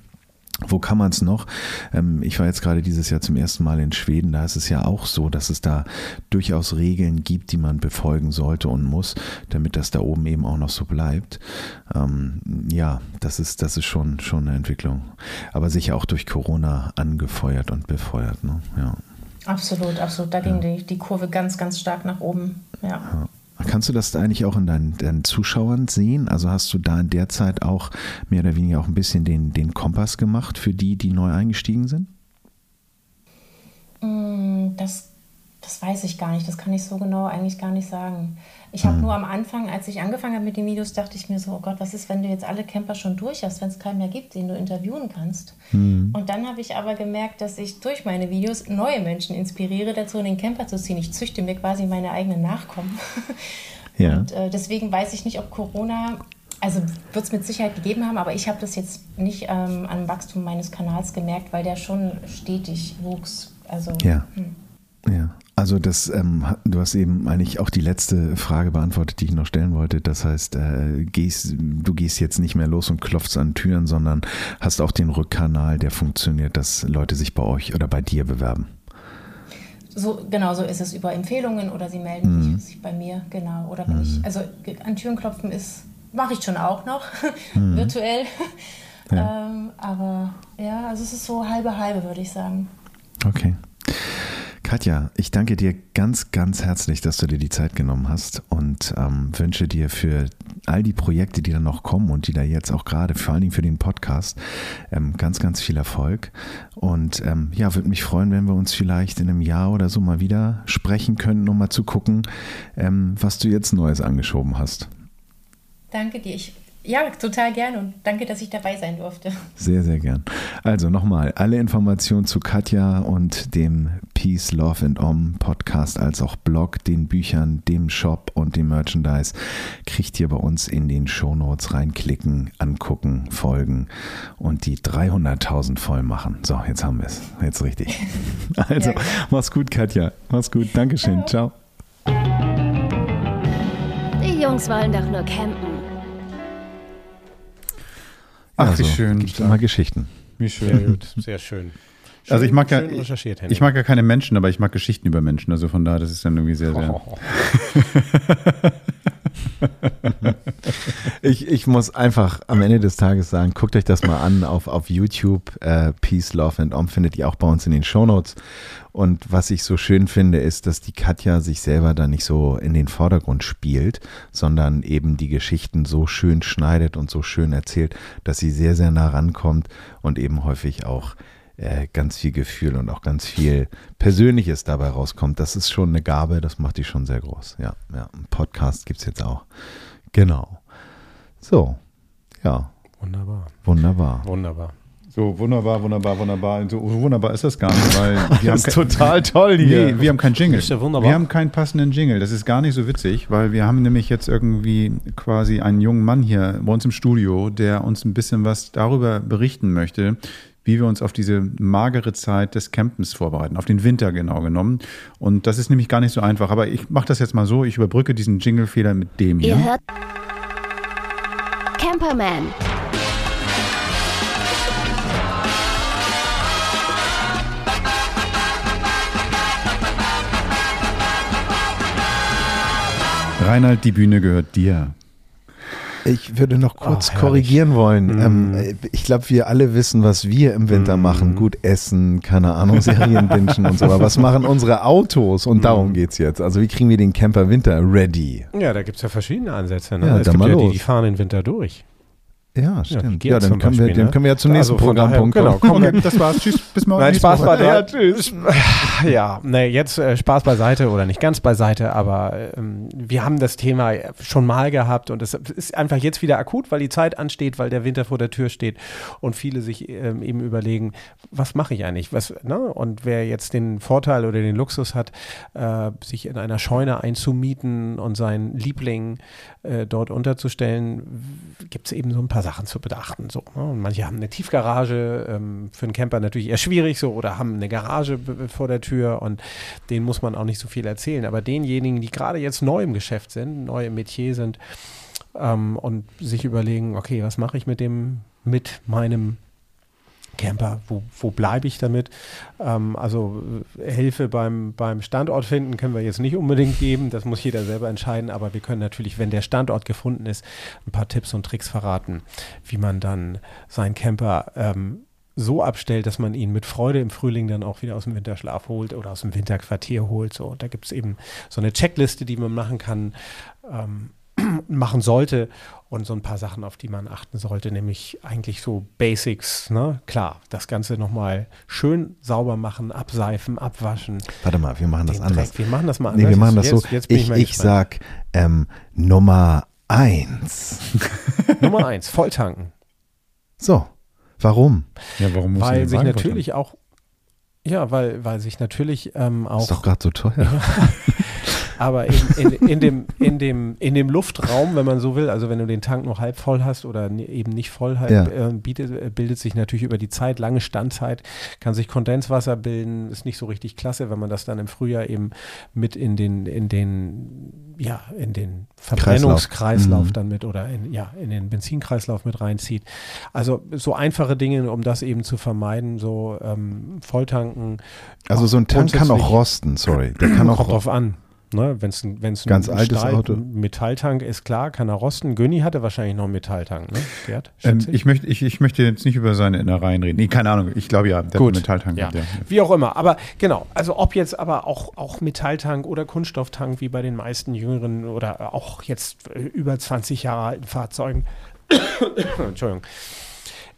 Wo kann man es noch? Ähm, ich war jetzt gerade dieses Jahr zum ersten Mal in Schweden. Da ist es ja auch so, dass es da durchaus Regeln gibt, die man befolgen sollte und muss, damit das da oben eben auch noch so bleibt. Ähm, ja, das ist, das ist schon, schon eine Entwicklung. Aber sicher auch durch Corona angefeuert und befeuert. Ne? Ja. Absolut, absolut. Da ging ja. die, die Kurve ganz, ganz stark nach oben. ja. ja. Kannst du das eigentlich auch in deinen, deinen, Zuschauern sehen? Also hast du da in der Zeit auch mehr oder weniger auch ein bisschen den, den Kompass gemacht für die, die neu eingestiegen sind? Mm, das das weiß ich gar nicht, das kann ich so genau eigentlich gar nicht sagen. Ich habe mhm. nur am Anfang, als ich angefangen habe mit den Videos, dachte ich mir so, oh Gott, was ist, wenn du jetzt alle Camper schon durch hast, wenn es keinen mehr gibt, den du interviewen kannst. Mhm. Und dann habe ich aber gemerkt, dass ich durch meine Videos neue Menschen inspiriere, dazu in den Camper zu ziehen. Ich züchte mir quasi meine eigenen Nachkommen. Ja. Und äh, deswegen weiß ich nicht, ob Corona also wird es mit Sicherheit gegeben haben, aber ich habe das jetzt nicht ähm, am Wachstum meines Kanals gemerkt, weil der schon stetig wuchs. Also, ja. Hm. Ja. Also das, ähm, du hast eben eigentlich auch die letzte Frage beantwortet, die ich noch stellen wollte. Das heißt, äh, gehst, du gehst jetzt nicht mehr los und klopfst an Türen, sondern hast auch den Rückkanal, der funktioniert, dass Leute sich bei euch oder bei dir bewerben. So, genau, so ist es über Empfehlungen oder sie melden mhm. sich bei mir, genau. Oder wenn mhm. ich, also an Türen klopfen ist, mache ich schon auch noch, mhm. virtuell. Ja. Ähm, aber ja, also es ist so halbe halbe, würde ich sagen. Okay. Katja, ich danke dir ganz, ganz herzlich, dass du dir die Zeit genommen hast und ähm, wünsche dir für all die Projekte, die dann noch kommen und die da jetzt auch gerade, vor allen Dingen für den Podcast, ähm, ganz, ganz viel Erfolg. Und ähm, ja, würde mich freuen, wenn wir uns vielleicht in einem Jahr oder so mal wieder sprechen könnten, um mal zu gucken, ähm, was du jetzt Neues angeschoben hast. Danke dir. Ich Ja, total gern und danke, dass ich dabei sein durfte. Sehr, sehr gern. Also nochmal, alle Informationen zu Katja und dem Peace, Love and Om Podcast als auch Blog, den Büchern, dem Shop und dem Merchandise kriegt ihr bei uns in den Shownotes reinklicken, angucken, folgen und die 300.000 voll machen. So, jetzt haben wir es. Jetzt richtig. Also, ja, mach's gut, Katja. Mach's gut. Dankeschön. Ciao. Die Jungs wollen doch nur campen. Ach, also, wie schön. Gibt immer Geschichten. Wie schön. Sehr gut, sehr schön. schön also ich mag ja, ich mag ja keine Menschen, aber ich mag Geschichten über Menschen. Also von daher, das ist dann irgendwie sehr, sehr. Oh. ich, ich muss einfach am Ende des Tages sagen, guckt euch das mal an auf, auf YouTube. Äh, Peace, Love and Om findet ihr auch bei uns in den Shownotes. Und was ich so schön finde, ist, dass die Katja sich selber da nicht so in den Vordergrund spielt, sondern eben die Geschichten so schön schneidet und so schön erzählt, dass sie sehr, sehr nah rankommt und eben häufig auch äh, ganz viel Gefühl und auch ganz viel Persönliches dabei rauskommt. Das ist schon eine Gabe, das macht die schon sehr groß. Ja, ja. Ein Podcast gibt es jetzt auch. Genau. So, ja. Wunderbar. Wunderbar. Wunderbar. So, wunderbar, wunderbar, wunderbar. So wunderbar ist das gar nicht, weil wir haben ist total toll hier. Nee, wir haben keinen Jingle. Ist ja wunderbar. Wir haben keinen passenden Jingle. Das ist gar nicht so witzig, weil wir haben nämlich jetzt irgendwie quasi einen jungen Mann hier bei uns im Studio, der uns ein bisschen was darüber berichten möchte, wie wir uns auf diese magere Zeit des Campens vorbereiten, auf den Winter genau genommen. Und das ist nämlich gar nicht so einfach. Aber ich mache das jetzt mal so, ich überbrücke diesen Jingle-Fehler mit dem hier. Ihr hört Camperman. Reinhard, die Bühne gehört dir. Ich würde noch kurz oh, korrigieren wollen. Mm. Ähm, ich glaube, wir alle wissen, was wir im Winter mm. machen. Gut essen, keine Ahnung, Serien bingen und so. Aber was machen unsere Autos? Und mm. darum geht es jetzt. Also wie kriegen wir den Camper Winter ready? Ja, da gibt es ja verschiedene Ansätze. Ne? Ja, es gibt ja die, die fahren den Winter durch. Ja, stimmt. Ja, ja dann, können wir, dann können wir ja zum nächsten also Programmpunkt kommen. Genau, komm, das war's. Tschüss, bis morgen. Nein, Spaß bei Ja, tschüss. Ja, nee, jetzt äh, Spaß beiseite oder nicht ganz beiseite, aber ähm, wir haben das Thema schon mal gehabt und es ist einfach jetzt wieder akut, weil die Zeit ansteht, weil der Winter vor der Tür steht und viele sich ähm, eben überlegen, was mache ich eigentlich? Was, ne? Und wer jetzt den Vorteil oder den Luxus hat, äh, sich in einer Scheune einzumieten und seinen Liebling äh, dort unterzustellen, gibt es eben so ein paar Sachen zu bedachten. So, ne? Und manche haben eine Tiefgarage, ähm, für einen Camper natürlich eher schwierig so, oder haben eine Garage vor der Tür und denen muss man auch nicht so viel erzählen. Aber denjenigen, die gerade jetzt neu im Geschäft sind, neu im Metier sind ähm, und sich überlegen, okay, was mache ich mit dem, mit meinem Camper, wo, wo bleibe ich damit? Ähm, also äh, Hilfe beim, beim Standort finden können wir jetzt nicht unbedingt geben, das muss jeder selber entscheiden, aber wir können natürlich, wenn der Standort gefunden ist, ein paar Tipps und Tricks verraten, wie man dann seinen Camper ähm, so abstellt, dass man ihn mit Freude im Frühling dann auch wieder aus dem Winterschlaf holt oder aus dem Winterquartier holt. So, da gibt es eben so eine Checkliste, die man machen kann. Ähm, machen sollte und so ein paar Sachen, auf die man achten sollte, nämlich eigentlich so Basics, ne? Klar, das Ganze nochmal schön sauber machen, abseifen, abwaschen. Warte mal, wir machen das anders. Dreck. Wir machen das mal anders. Nee, wir machen das jetzt, so. Jetzt ich ich, ich sag ähm, Nummer eins. Nummer eins, Volltanken. So, warum? Ja, warum muss Weil sich natürlich auch ja, weil, weil sich natürlich ähm, auch. Ist doch gerade so teuer. Aber in, in, in, dem, in, dem, in dem Luftraum, wenn man so will, also wenn du den Tank noch halb voll hast oder eben nicht voll halb, ja. äh, bietet, äh, bildet sich natürlich über die Zeit, lange Standzeit, kann sich Kondenswasser bilden, ist nicht so richtig klasse, wenn man das dann im Frühjahr eben mit in den, in den, ja, in den Verbrennungskreislauf mhm. dann mit oder in, ja, in den Benzinkreislauf mit reinzieht. Also so einfache Dinge, um das eben zu vermeiden, so ähm, Volltanken. Also so ein Tank kann auch rosten, sorry. Der kann auch kommt drauf an. Ne, Wenn es ein, Ganz ein altes Stahl, Auto. Metalltank ist, klar, kann er rosten. Günni hatte wahrscheinlich noch einen Metalltank, ne? Gerd, ähm, ich. ich, möchte, ich, ich möchte jetzt nicht über seine Innereien reden. Nee, keine Ahnung, ich glaube ja, der Gut. Metalltank. Ja. ja. Wie auch immer, aber genau, also ob jetzt aber auch, auch Metalltank oder Kunststofftank, wie bei den meisten jüngeren oder auch jetzt äh, über 20 Jahre alten Fahrzeugen, Entschuldigung,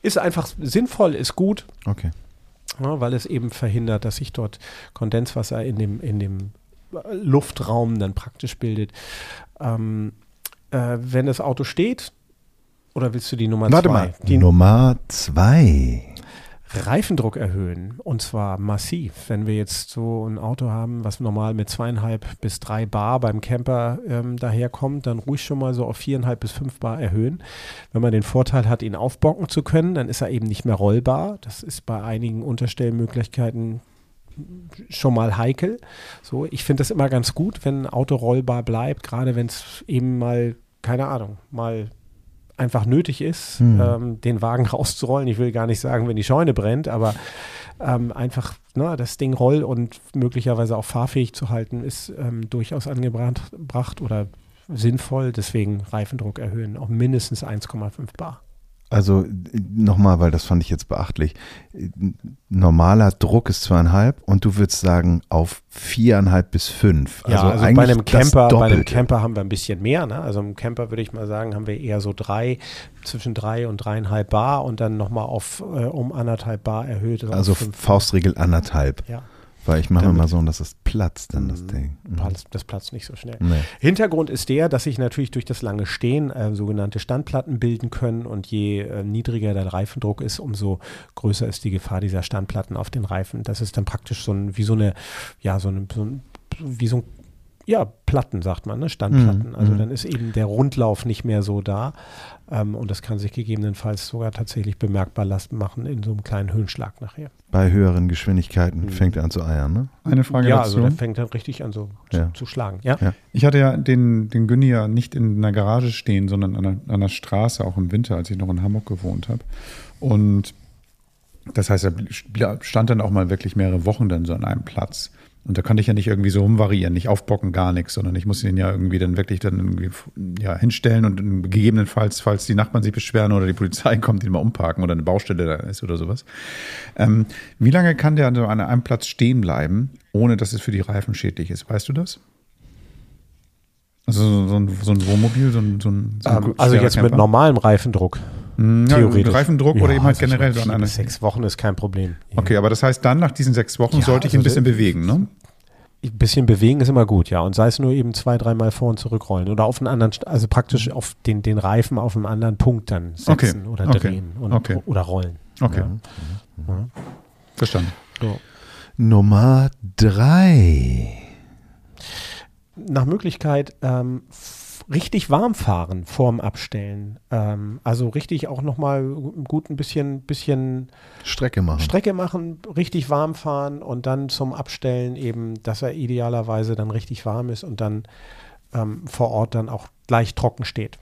ist einfach sinnvoll, ist gut. Okay. Ja, weil es eben verhindert, dass sich dort Kondenswasser in dem, in dem Luftraum dann praktisch bildet. Ähm, äh, wenn das Auto steht, Oder willst du die Nummer Warte zwei? mal, Die Nummer zwei. Reifendruck erhöhen und zwar massiv. Wenn wir jetzt so ein Auto haben, was normal mit zweieinhalb bis drei Bar beim Camper ähm, daherkommt, dann ruhig schon mal so auf viereinhalb bis fünf Bar erhöhen. Wenn man den Vorteil hat, ihn aufbocken zu können, dann ist er eben nicht mehr rollbar. Das ist bei einigen Unterstellmöglichkeiten schon mal heikel. So, ich finde das immer ganz gut, wenn ein Auto rollbar bleibt, gerade wenn es eben mal, keine Ahnung, mal einfach nötig ist, Hm. ähm, den Wagen rauszurollen. Ich will gar nicht sagen, wenn die Scheune brennt, aber ähm, einfach ne, das Ding roll und möglicherweise auch fahrfähig zu halten, ist ähm, durchaus angebracht bracht oder sinnvoll. Deswegen Reifendruck erhöhen, auf mindestens 1,5 Bar. Also nochmal, weil das fand ich jetzt beachtlich. Normaler Druck ist zweieinhalb und du würdest sagen auf viereinhalb bis fünf. Ja, also, bei eigentlich einem Camper, bei einem. Camper haben wir ein bisschen mehr. Ne? Also im Camper würde ich mal sagen, haben wir eher so drei, zwischen drei und dreieinhalb Bar und dann nochmal auf äh, um anderthalb Bar erhöht. Also fünf. Faustregel anderthalb. Ja, Weil ich mache immer so, dass es platzt dann das Mhm. Ding. Mhm. Platz- das platzt nicht so schnell. Nee. Hintergrund ist der, dass sich natürlich durch das lange Stehen äh, sogenannte Standplatten bilden können und je äh, niedriger der Reifendruck ist, umso größer ist die Gefahr dieser Standplatten auf den Reifen. Das ist dann praktisch so ein, wie so eine, ja, so ein, so ein wie so ein ja, Platten, sagt man, ne? Standplatten. Mhm, Also mhm. dann ist eben der Rundlauf nicht mehr so da. Ähm, und das kann sich gegebenenfalls sogar tatsächlich bemerkbar lassen machen in so einem kleinen Höhenschlag nachher. Bei höheren Geschwindigkeiten Mhm. fängt er an zu eiern, ne? Eine Frage ja, dazu. also der fängt dann richtig an so Ja. zu, zu schlagen. Ja. Ja. Ich hatte ja den, den Günni ja nicht in einer Garage stehen, sondern an der, an der Straße, auch im Winter, als ich noch in Hamburg gewohnt habe. Und das heißt, er stand dann auch mal wirklich mehrere Wochen dann so an einem Platz. Und da konnte ich ja nicht irgendwie so umvariieren, nicht aufbocken, gar nichts, sondern ich musste ihn ja irgendwie dann wirklich dann irgendwie ja, hinstellen und gegebenenfalls, falls die Nachbarn sich beschweren oder die Polizei kommt, ihn mal umparken oder eine Baustelle da ist oder sowas. Ähm, wie lange kann der also an einem Platz stehen bleiben, ohne dass es für die Reifen schädlich ist? Weißt du das? Also so, ein, so ein Wohnmobil, so ein, so ein, so ein Ähm, also jetzt mit normalem Reifendruck. Hm, ja, Theoretisch. Reifendruck oder eben halt also generell so an einer. sechs Wochen ist kein Problem. Okay, aber das heißt dann nach diesen sechs Wochen Ja, sollte ich also ein bisschen bewegen, ne? Ein bisschen bewegen ist immer gut, ja. Und sei es nur eben zwei, dreimal vor und zurückrollen. Oder auf einen anderen, also praktisch auf den, den Reifen auf einem anderen Punkt dann setzen Okay, oder okay, drehen und, okay. oder rollen. Okay, Ja. verstanden. So. Nummer drei. Nach Möglichkeit ähm, richtig warm fahren vorm Abstellen. Ähm, also richtig auch nochmal gut ein bisschen, bisschen Strecke machen. Strecke machen, richtig warm fahren und dann zum Abstellen eben, dass er idealerweise dann richtig warm ist und dann ähm, vor Ort dann auch gleich trocken steht.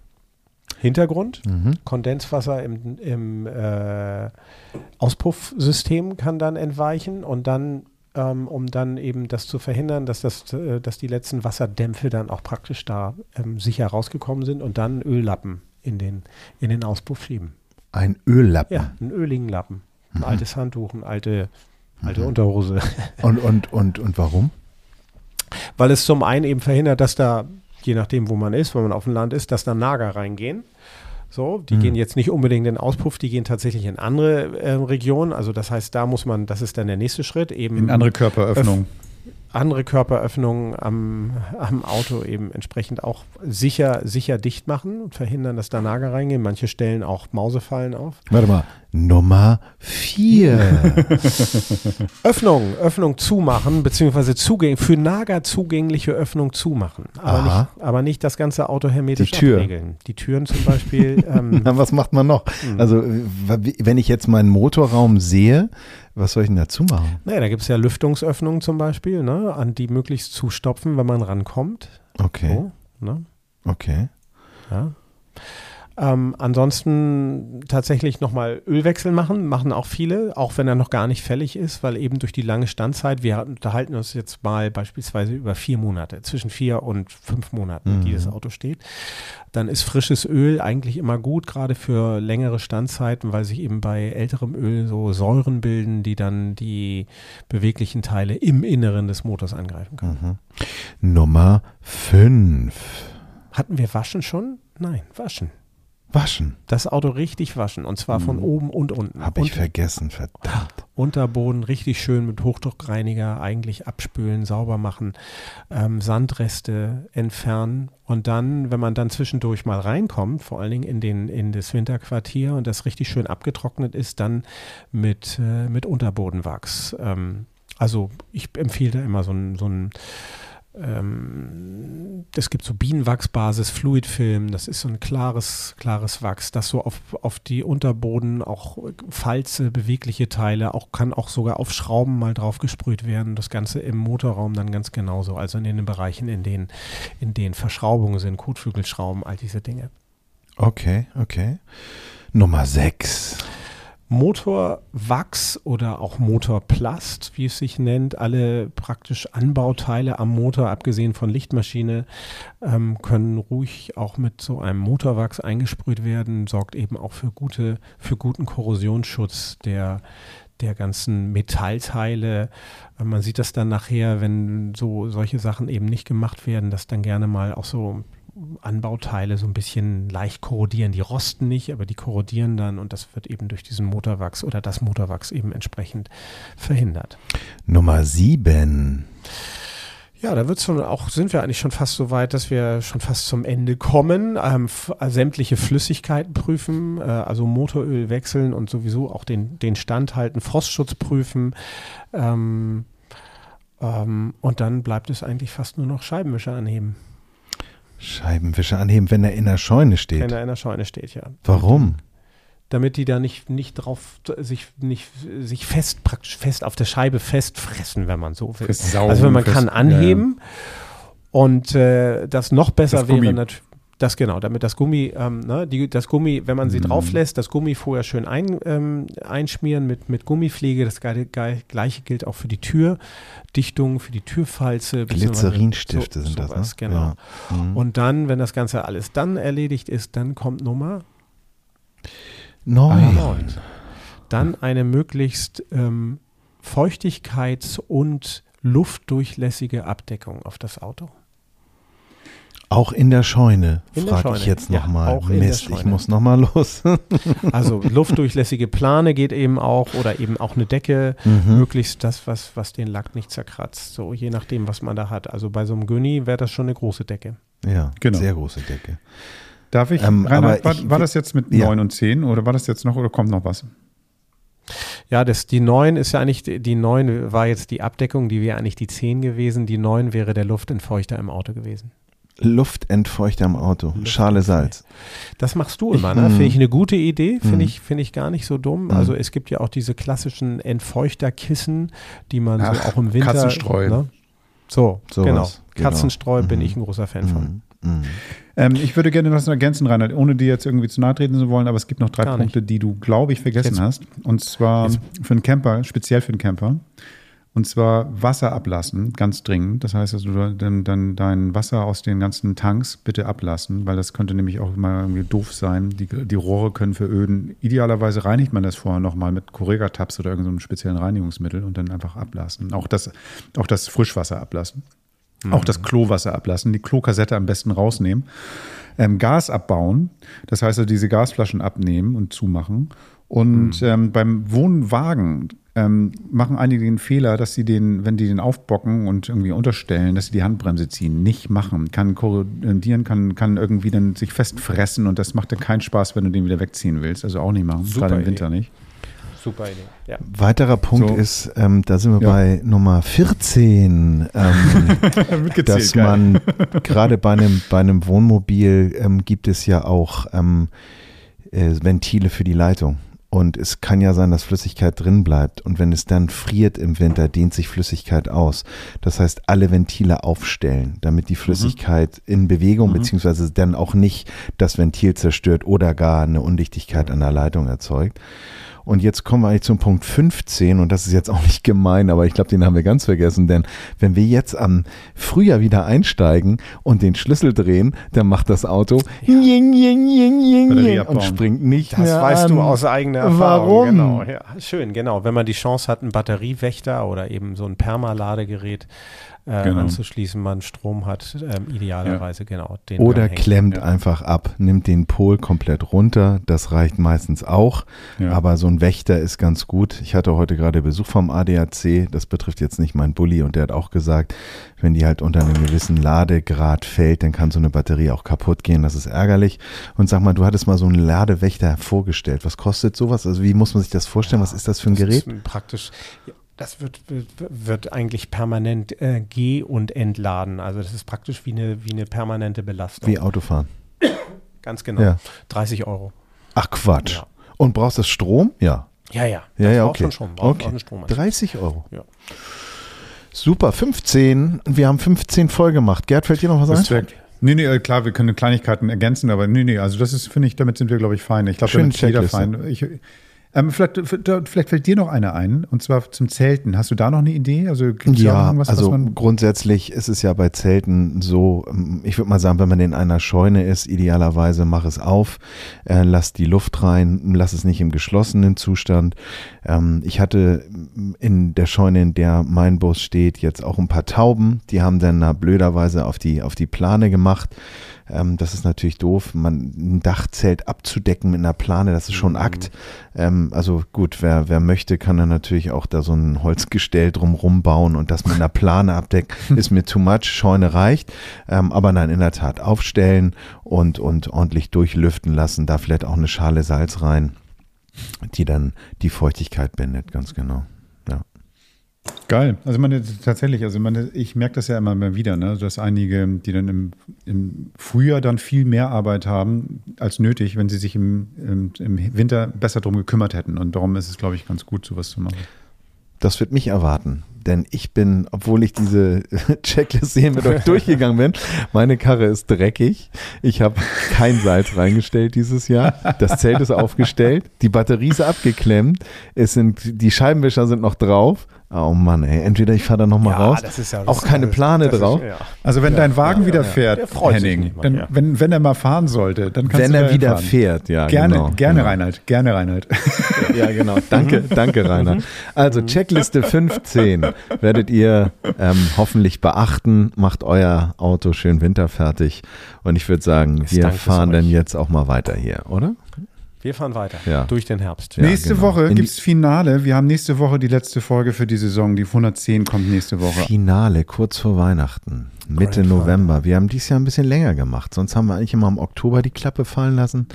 Hintergrund, Mhm. Kondenswasser im, im äh, Auspuffsystem kann dann entweichen und dann, ähm, um dann eben das zu verhindern, dass, das, äh, dass die letzten Wasserdämpfe dann auch praktisch da ähm, sicher rausgekommen sind und dann Öllappen in den, in den Auspuff schieben. Ein Öllappen. Ja, einen öligen Lappen. Ein Mhm. altes Handtuch, eine alte, alte Unterhose. Und, und, und, und warum? Weil es zum einen eben verhindert, dass da, je nachdem, wo man ist, wenn man auf dem Land ist, dass da Nager reingehen. So, die Mhm. gehen jetzt nicht unbedingt in den Auspuff, die gehen tatsächlich in andere äh, Regionen. Also das heißt, da muss man, das ist dann der nächste Schritt, eben In andere Körperöffnung. Andere Körperöffnungen am, am Auto eben entsprechend auch sicher, sicher dicht machen und verhindern, dass da Nager reingehen. Manche stellen auch Mausefallen auf. Warte mal. Nummer vier. Öffnung, Öffnung zumachen, beziehungsweise zugäng für Nager zugängliche Öffnung zumachen. Aber Aha. nicht, aber nicht das ganze Auto hermetisch Die Tür. abriegeln. Die Türen zum Beispiel. ähm, Na, was macht man noch? Mhm. Also, wenn ich jetzt meinen Motorraum sehe, was soll ich denn dazu machen? naja, da gibt es ja Lüftungsöffnungen zum Beispiel, ne, an die möglichst zustopfen, wenn man rankommt. Okay, So, ne? okay. Ja. Ähm, ansonsten tatsächlich nochmal Ölwechsel machen, machen auch viele, auch wenn er noch gar nicht fällig ist, weil eben durch die lange Standzeit, wir unterhalten uns jetzt mal beispielsweise über vier Monate, zwischen vier und fünf Monaten, die Mhm. das Auto steht, dann ist frisches Öl eigentlich immer gut, gerade für längere Standzeiten, weil sich eben bei älterem Öl so Säuren bilden, die dann die beweglichen Teile im Inneren des Motors angreifen können. Mhm. Nummer fünf. Hatten wir Waschen schon? Nein, waschen. Waschen. Das Auto richtig waschen und zwar von Mhm. oben und unten. Habe ich und, vergessen, verdammt. Unterboden richtig schön mit Hochdruckreiniger eigentlich abspülen, sauber machen, ähm, Sandreste entfernen und dann, wenn man dann zwischendurch mal reinkommt, vor allen Dingen in, den, in das Winterquartier und das richtig schön abgetrocknet ist, dann mit, äh, mit Unterbodenwachs. Ähm, also ich empfehle da immer so ein, so ein ähm, es gibt so Bienenwachsbasis, Fluidfilm, das ist so ein klares, klares Wachs, das so auf, auf die Unterboden, auch Falze, bewegliche Teile, auch kann auch sogar auf Schrauben mal drauf gesprüht werden. Das Ganze im Motorraum dann ganz genauso, also in den Bereichen, in denen, in denen Verschraubungen sind, Kotflügelschrauben, all diese Dinge. Okay, okay. Nummer 6. Motorwachs oder auch Motorplast, wie es sich nennt, alle praktisch Anbauteile am Motor, abgesehen von Lichtmaschine, ähm, können ruhig auch mit so einem Motorwachs eingesprüht werden, sorgt eben auch für gute, für guten Korrosionsschutz der, der ganzen Metallteile. Man sieht das dann nachher, wenn so solche Sachen eben nicht gemacht werden, dass dann gerne mal auch so Anbauteile so ein bisschen leicht korrodieren. Die rosten nicht, aber die korrodieren dann und das wird eben durch diesen Motorwachs oder das Motorwachs eben entsprechend verhindert. Nummer sieben. Ja, da wird's schon auch, sind wir eigentlich schon fast so weit, dass wir schon fast zum Ende kommen. Ähm, sämtliche Flüssigkeiten prüfen, äh, also Motoröl wechseln und sowieso auch den, den Stand halten, Frostschutz prüfen. Ähm, ähm, und dann bleibt es eigentlich fast nur noch Scheibenwischer anheben. Scheibenwischer anheben, wenn er in der Scheune steht. Wenn er in der Scheune steht, ja. Warum? Damit die da nicht, nicht drauf, sich, nicht, sich fest, praktisch fest auf der Scheibe festfressen, wenn man so will. Saugen, also wenn man fest- kann anheben und äh, das noch besser Das wäre natürlich. Das genau, damit das Gummi, ähm, ne, die, das Gummi, wenn man sie Mhm. drauf lässt, das Gummi vorher schön ein, ähm, einschmieren mit, mit Gummipflege. Das geil, gleiche gilt auch für die Türdichtung, für die Türfalze. Glycerinstifte so- sind das, sowas, ne? Genau. Ja. Mhm. Und dann, wenn das Ganze alles dann erledigt ist, dann kommt Nummer Neun. neun. Dann eine möglichst ähm, feuchtigkeits- und luftdurchlässige Abdeckung auf das Auto. Auch in der Scheune, frage ich jetzt Ja, nochmal. der Mist, ich muss nochmal los. Also luftdurchlässige Plane geht eben auch oder eben auch eine Decke, Mhm. möglichst das, was, was den Lack nicht zerkratzt. So je nachdem, was man da hat. Also bei so einem Günni wäre das schon eine große Decke. Ja, Genau. sehr große Decke. Darf ich, Ähm, Reinhard, aber war, ich- war das jetzt mit Ja. 9 und 10 oder war das jetzt noch oder kommt noch was? Ja, das, die 9 ist ja eigentlich, die 9 war jetzt die Abdeckung, die wäre eigentlich die 10 gewesen. Die 9 wäre der Luftentfeuchter im Auto gewesen. Luftentfeuchter am Auto, Schale Salz. Das machst du immer, ne? Mhm. Finde ich eine gute Idee, finde Mhm. ich, finde ich gar nicht so dumm. Mhm. Also es gibt ja auch diese klassischen Entfeuchterkissen, die man so Ach, auch im Winter. Katzenstreu. Ne? So, Sowas, genau. genau. Katzenstreu bin Mhm. ich ein großer Fan von. Mhm. Mhm. Ähm, ich würde gerne was noch ergänzen, Reinhard, ohne dir jetzt irgendwie zu nahe treten zu wollen, aber es gibt noch drei Gar nicht. Punkte, die du, glaube ich, vergessen Jetzt- hast. Und zwar Jetzt- für einen Camper, speziell für einen Camper. Und zwar Wasser ablassen, ganz dringend. Das heißt, also du dann, dann dein Wasser aus den ganzen Tanks bitte ablassen, weil das könnte nämlich auch mal irgendwie doof sein. Die, die Rohre können veröden. Idealerweise reinigt man das vorher nochmal mit Correga-Tabs oder irgendeinem speziellen Reinigungsmittel und dann einfach ablassen. Auch das, auch das Frischwasser ablassen. Auch das Klowasser ablassen, die Klokassette am besten rausnehmen. Ähm, Gas abbauen, das heißt also diese Gasflaschen abnehmen und zumachen. Und ähm, beim Wohnwagen ähm, machen einige den Fehler, dass sie den, wenn die den aufbocken und irgendwie unterstellen, dass sie die Handbremse ziehen. Nicht machen. Kann korrodieren, kann, kann irgendwie dann sich festfressen und das macht dann keinen Spaß, wenn du den wieder wegziehen willst. Also auch nicht machen, Super gerade im Idee. Winter nicht. Super Idee. Ja. Weiterer Punkt So. ist, ähm, da sind wir Ja. bei Nummer 14, ähm, dass geil. man gerade bei einem, bei einem Wohnmobil ähm, gibt es ja auch ähm, äh, Ventile für die Leitung. Und es kann ja sein, dass Flüssigkeit drin bleibt. Und wenn es dann friert im Winter, dehnt sich Flüssigkeit aus. Das heißt, alle Ventile aufstellen, damit die Flüssigkeit in Bewegung, beziehungsweise dann auch nicht das Ventil zerstört oder gar eine Undichtigkeit an der Leitung erzeugt. Und jetzt kommen wir eigentlich zum Punkt 15 und das ist jetzt auch nicht gemein, aber ich glaube, den haben wir ganz vergessen, denn wenn wir jetzt am Frühjahr wieder einsteigen und den Schlüssel drehen, dann macht das Auto jing, jing, Batterie jing abbauen. und springt nicht Das mehr weißt an. du aus eigener Erfahrung. Warum? Genau, ja. Schön, genau. Wenn man die Chance hat, ein Batteriewächter oder eben so ein Permaladegerät äh, Genau. anzuschließen, man Strom hat, ähm, idealerweise, genau. Den Oder klemmt einfach ab, nimmt den Pol komplett runter. Das reicht meistens auch. Ja. Aber so ein Wächter ist ganz gut. Ich hatte heute gerade Besuch vom ADAC. Das betrifft jetzt nicht meinen Bulli. Und der hat auch gesagt, wenn die halt unter einem gewissen Ladegrad fällt, dann kann so eine Batterie auch kaputt gehen. Das ist ärgerlich. Und sag mal, du hattest mal so einen Ladewächter vorgestellt. Was kostet sowas? Also wie muss man sich das vorstellen? Was ist das für ein Das Gerät? ist praktisch, ja, das wird, wird, wird eigentlich permanent äh, geh- und entladen. Also das ist praktisch wie eine, wie eine permanente Belastung. Wie Autofahren. Ganz genau. Ja. 30 Euro. Ach Quatsch. Ja. Und brauchst du das Strom? Ja. Ja, ja. Ja, Das ja, okay. schon okay. auch eine Strommaschine. 30 Euro. Ja. Super, 15. Wir haben 15 voll gemacht. Gerd, fällt dir noch was ein? Respekt. Nee, nee, äh, klar, wir können Kleinigkeiten ergänzen, aber nee, nee, also das ist, finde ich, damit sind wir, glaube ich, fein. Ich glaube, damit ist jeder fein. Ich, ähm, vielleicht, vielleicht fällt dir noch eine ein, und zwar zum Zelten. Hast du da noch eine Idee? Also Ja, irgendwas, also was man. grundsätzlich ist es ja bei Zelten so, ähm, ich würde mal sagen, wenn man in einer Scheune ist, idealerweise mach es auf, äh, lass die Luft rein, lass es nicht im geschlossenen Zustand. Ähm, ich hatte in der Scheune, in der mein Bus steht, jetzt auch ein paar Tauben, die haben dann na, blöderweise auf die, auf die Plane gemacht. Ähm, das ist natürlich doof, man ein Dachzelt abzudecken mit einer Plane, das ist schon Akt. Ähm, also gut, wer, wer möchte, kann dann natürlich auch da so ein Holzgestell drumrum bauen und das mit einer Plane abdecken. Ist mir too much, Scheune reicht. Ähm, aber nein, in der Tat aufstellen und, und ordentlich durchlüften lassen, da vielleicht auch eine Schale Salz rein, die dann die Feuchtigkeit bindet, ganz genau. Geil. Also meine tatsächlich, also meine, ich merke das ja immer mal wieder, ne, dass einige, die dann im, im Frühjahr dann viel mehr Arbeit haben als nötig, wenn sie sich im, im, im Winter besser drum gekümmert hätten. Und darum ist es, glaube ich, ganz gut, sowas zu machen. Das wird mich erwarten. Denn ich bin, obwohl ich diese Checkliste hier mit euch durchgegangen bin, meine Karre ist dreckig. Ich habe kein Salz reingestellt dieses Jahr. Das Zelt ist aufgestellt. Die Batterie ist abgeklemmt. Es sind, die Scheibenwischer sind noch drauf. Oh Mann, ey. Entweder ich fahre da nochmal Ja, raus. das ist ja- auch keine Plane das ist- drauf. ja. Also wenn dein Wagen wieder fährt, Der freut sich Henning, mal, dann, ja. wenn, wenn er mal fahren sollte, dann kannst Wenn du er dahin wieder fahren. fährt, ja. Gerne, genau, gerne genau. Reinhard, gerne Reinhard. Ja, genau. Danke, danke, Rainer. Also Checkliste 15 werdet ihr ähm, hoffentlich beachten. Macht euer Auto schön winterfertig. Und ich würde sagen, wir fahren dann jetzt auch mal weiter hier, oder? Wir fahren weiter. Ja. Durch den Herbst. Ja, nächste genau. Woche die- gibt's Finale. Wir haben nächste Woche die letzte Folge für die Saison. Die 110 kommt nächste Woche. Finale, kurz vor Weihnachten, Mitte Grand November. Wir haben dieses Jahr ein bisschen länger gemacht. Sonst haben wir eigentlich immer im Oktober die Klappe fallen lassen.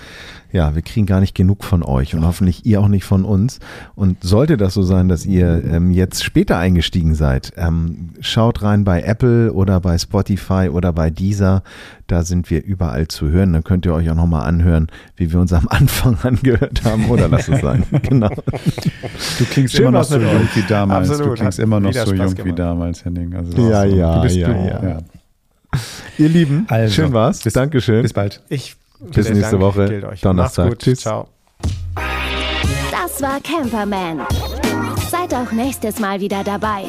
Ja, wir kriegen gar nicht genug von euch und hoffentlich ihr auch nicht von uns. Und sollte das so sein, dass ihr ähm, jetzt später eingestiegen seid, ähm, schaut rein bei Apple oder bei Spotify oder bei Deezer. Da sind wir überall zu hören. Dann könnt ihr euch auch nochmal anhören, wie wir uns am Anfang angehört haben. Oder lasst es sein. genau. Du klingst Schön immer noch so jung euch. wie damals. Absolut, du klingst immer noch so Spaß jung wie gemacht. damals, Henning. Also Ja, so. ja, du bist, ja, du, ja. ja. Ihr Lieben, Also, schön war's. bis- Dankeschön. Bis bald. Ich, Bis nächste Dank Woche. Donnerstag. Tschüss. Ciao. Das war Camperman. Seid auch nächstes Mal wieder dabei.